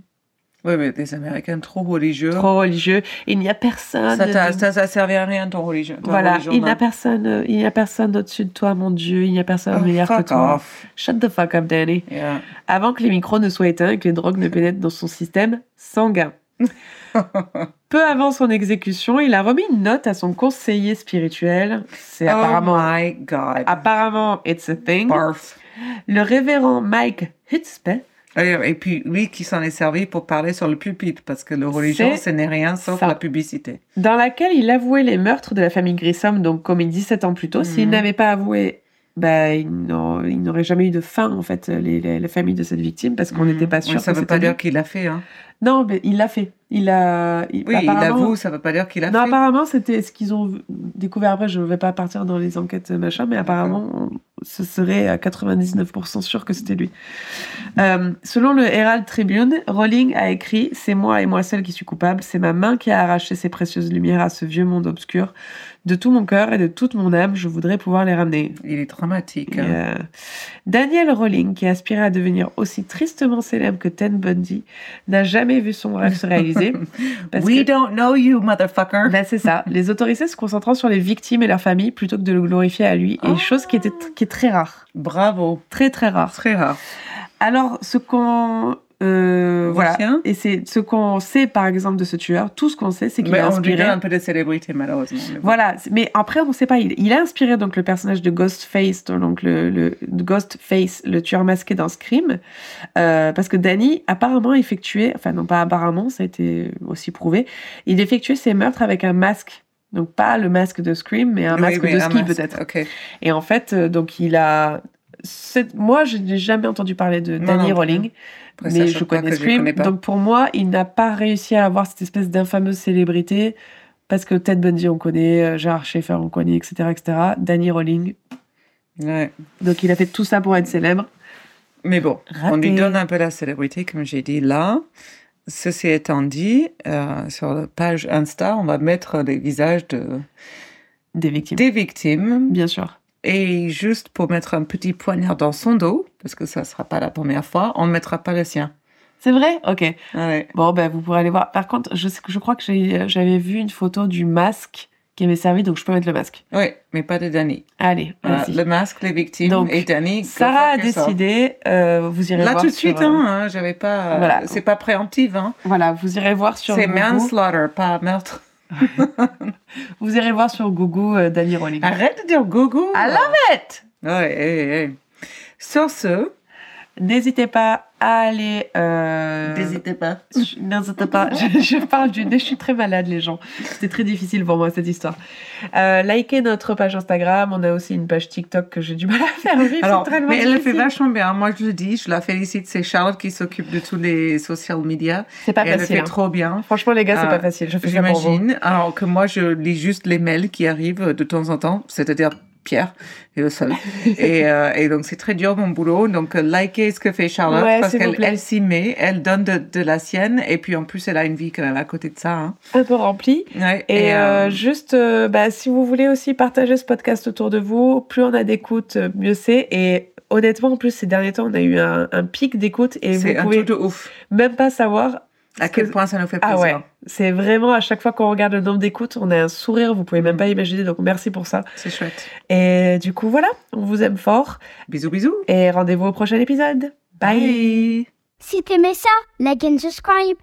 S3: Oui, mais des Américains trop religieux.
S2: Trop religieux. Il n'y a personne.
S3: Ça, ça, ça servait à rien, ton religion.
S2: Voilà,
S3: religion,
S2: il n'y a personne, il n'y a personne au-dessus de toi, mon Dieu. Il n'y a personne
S3: Oh,
S2: meilleur que toi.
S3: off.
S2: Shut the fuck up, Danny.
S3: Yeah.
S2: Avant que les micros ne soient éteints et que les drogues ne pénètrent dans son système sanguin. Peu avant son exécution, il a remis une note à son conseiller spirituel. C'est apparemment,
S3: Oh my God.
S2: apparemment, it's a thing.
S3: Barf.
S2: Le révérend Mike
S3: D'ailleurs, Et puis, lui qui s'en est servi pour parler sur le pupitre, parce que le religion, ce n'est rien sauf
S2: ça.
S3: la publicité.
S2: dans laquelle il avouait les meurtres de la famille Grissom, donc commis 17 ans plus tôt. S'il
S3: Mhm.
S2: n'avait pas avoué, bah, il il n'aurait jamais eu de fin, en fait, les, les, les familles de cette victime, parce qu'on
S3: Mhm.
S2: n'était pas
S3: Mais
S2: sûr
S3: Ça
S2: que
S3: veut pas dire qu'il l'a fait. Hein.
S2: Non, mais il l'a fait. Il a. il-
S3: Oui, il avoue, ça veut pas dire qu'il a
S2: Non,
S3: fait.
S2: apparemment, c'était ce qu'ils ont découvert après. Je ne vais pas partir dans les enquêtes machin, mais apparemment, ce serait à 99% sûr que c'était lui. Euh, selon le Herald Tribune, Rowling a écrit C'est moi et moi seul qui suis coupable. C'est ma main qui a arraché ces précieuses lumières à ce vieux monde obscur. De tout mon cœur et de toute mon âme, je voudrais pouvoir les ramener.
S3: Il est dramatique. Hein.
S2: euh, Daniel Rowling, qui aspirait à devenir aussi tristement célèbre que Ted Bundy, n'a jamais vu son rêve se réaliser. parce
S3: We
S2: que-
S3: don't know you, motherfucker.
S2: ben, c'est ça. Les autorités se concentrant sur les victimes et leurs familles plutôt que de le glorifier à lui. Et
S3: Oh.
S2: chose qui, était, qui très rare.
S3: Bravo.
S2: Très, très rare.
S3: Très rare.
S2: Alors, ce qu'on. euh, voilà. Et c'est ce qu'on sait, par exemple, de ce tueur. Tout ce qu'on sait, c'est qu'il a inspiré.
S3: un peu de célébrité, malheureusement. Mais.
S2: Voilà, mais après on ne sait pas. Il, il a inspiré donc le personnage de Ghostface, donc le, le Ghostface, le tueur masqué dans Scream, euh, parce que Danny apparemment effectuait, enfin non pas apparemment, ça a été aussi prouvé, il effectuait ses meurtres avec un masque. Donc pas le masque de Scream, mais un
S3: Oui,
S2: masque
S3: oui,
S2: de
S3: un
S2: ski peut-être. Et en fait, euh, donc il a, moi je n'ai jamais entendu parler de
S3: Non,
S2: Danny
S3: non plus.
S2: Rowling.
S3: Après,
S2: mais je connais
S3: je
S2: Scream.
S3: connais.
S2: Donc pour moi, il n'a pas réussi à avoir cette espèce d'infameuse célébrité parce que Ted Bundy on connaît, euh, Gérard Schaeffer on connaît, etc., etc. Danny Rowling.
S3: Ouais.
S2: Donc il a fait tout ça pour être célèbre.
S3: Mais bon, on lui donne un peu la célébrité, comme j'ai dit là. Ceci étant dit, euh, sur la page Insta, on va mettre les visages de,
S2: Des victimes.
S3: des victimes.
S2: Bien sûr.
S3: Et juste pour mettre un petit poignard dans son dos, parce que ça ne sera pas la première fois, on ne mettra pas le sien.
S2: C'est vrai? Ok.
S3: Ouais.
S2: Bon, ben vous pourrez aller voir. Par contre, je, sais que- je crois que j'avais vu une photo du masque qui avait servi, donc je peux mettre le masque.
S3: Oui, mais pas de Danny.
S2: Allez,
S3: Voilà,
S2: vas-y.
S3: le masque, les victimes
S2: Donc,
S3: et Danny.
S2: Sarah a décidé, euh, vous irez
S3: Là
S2: voir
S3: tout de suite,
S2: sur, euh,
S3: hein, hein, j'avais pas.
S2: Voilà.
S3: C'est pas préemptif, hein.
S2: Voilà, vous irez voir sur
S3: C'est manslaughter, pas meurtre.
S2: Vous irez voir sur Google euh, Danny Rowling.
S3: Arrête de dire gogo.
S2: I love it
S3: Ouais, ouais, ouais. Sur ce,
S2: N'hésitez pas à aller. Euh...
S3: n'hésitez pas.
S2: N'hésitez pas. Je, je parle du nez, je suis très malade, les gens. C'était très difficile pour moi, cette histoire. Euh, likez notre page Instagram. On a aussi une page TikTok que j'ai du mal à faire.
S3: Alors,
S2: c'est tellement
S3: mais elle le fait vachement bien. Moi, je le dis, je la félicite. C'est Charlotte qui s'occupe de tous les social media.
S2: C'est pas
S3: Et elle le
S2: facile.
S3: fait
S2: hein.
S3: trop bien.
S2: Franchement, les gars, c'est
S3: Euh,
S2: pas facile. Je fais.
S3: J'imagine. Alors que moi, je lis juste les mails qui arrivent de temps en temps, c'est-à-dire Pierre est le seul. et, euh, et donc, c'est très dur mon boulot. Donc, euh, likez ce que fait Charlotte
S2: Ouais,
S3: parce qu'elle elle s'y met, elle donne de, de la sienne. Et puis, en plus, elle a une vie quand même à côté de ça. hein.
S2: Un peu rempli.
S3: Ouais,
S2: Et,
S3: euh,
S2: euh, juste, euh, bah, si vous voulez aussi partager ce podcast autour de vous, plus on a d'écoute, mieux c'est. Et honnêtement, en plus, ces derniers temps, on a eu un, un pic d'écoute et vous
S3: un
S2: pouvez
S3: truc de ouf.
S2: même pas savoir
S3: À quel
S2: que-
S3: point ça nous fait
S2: Ah
S3: plaisir.
S2: ouais, c'est vraiment à chaque fois qu'on regarde le nombre d'écoutes, on a un sourire, vous pouvez même pas imaginer, donc merci pour ça.
S3: C'est chouette.
S2: Et du coup, voilà, on vous aime fort
S3: Bisous, bisous.
S2: et rendez-vous au prochain épisode. Bye.
S3: Bye.
S4: Si t'aimais ça, like and subscribe.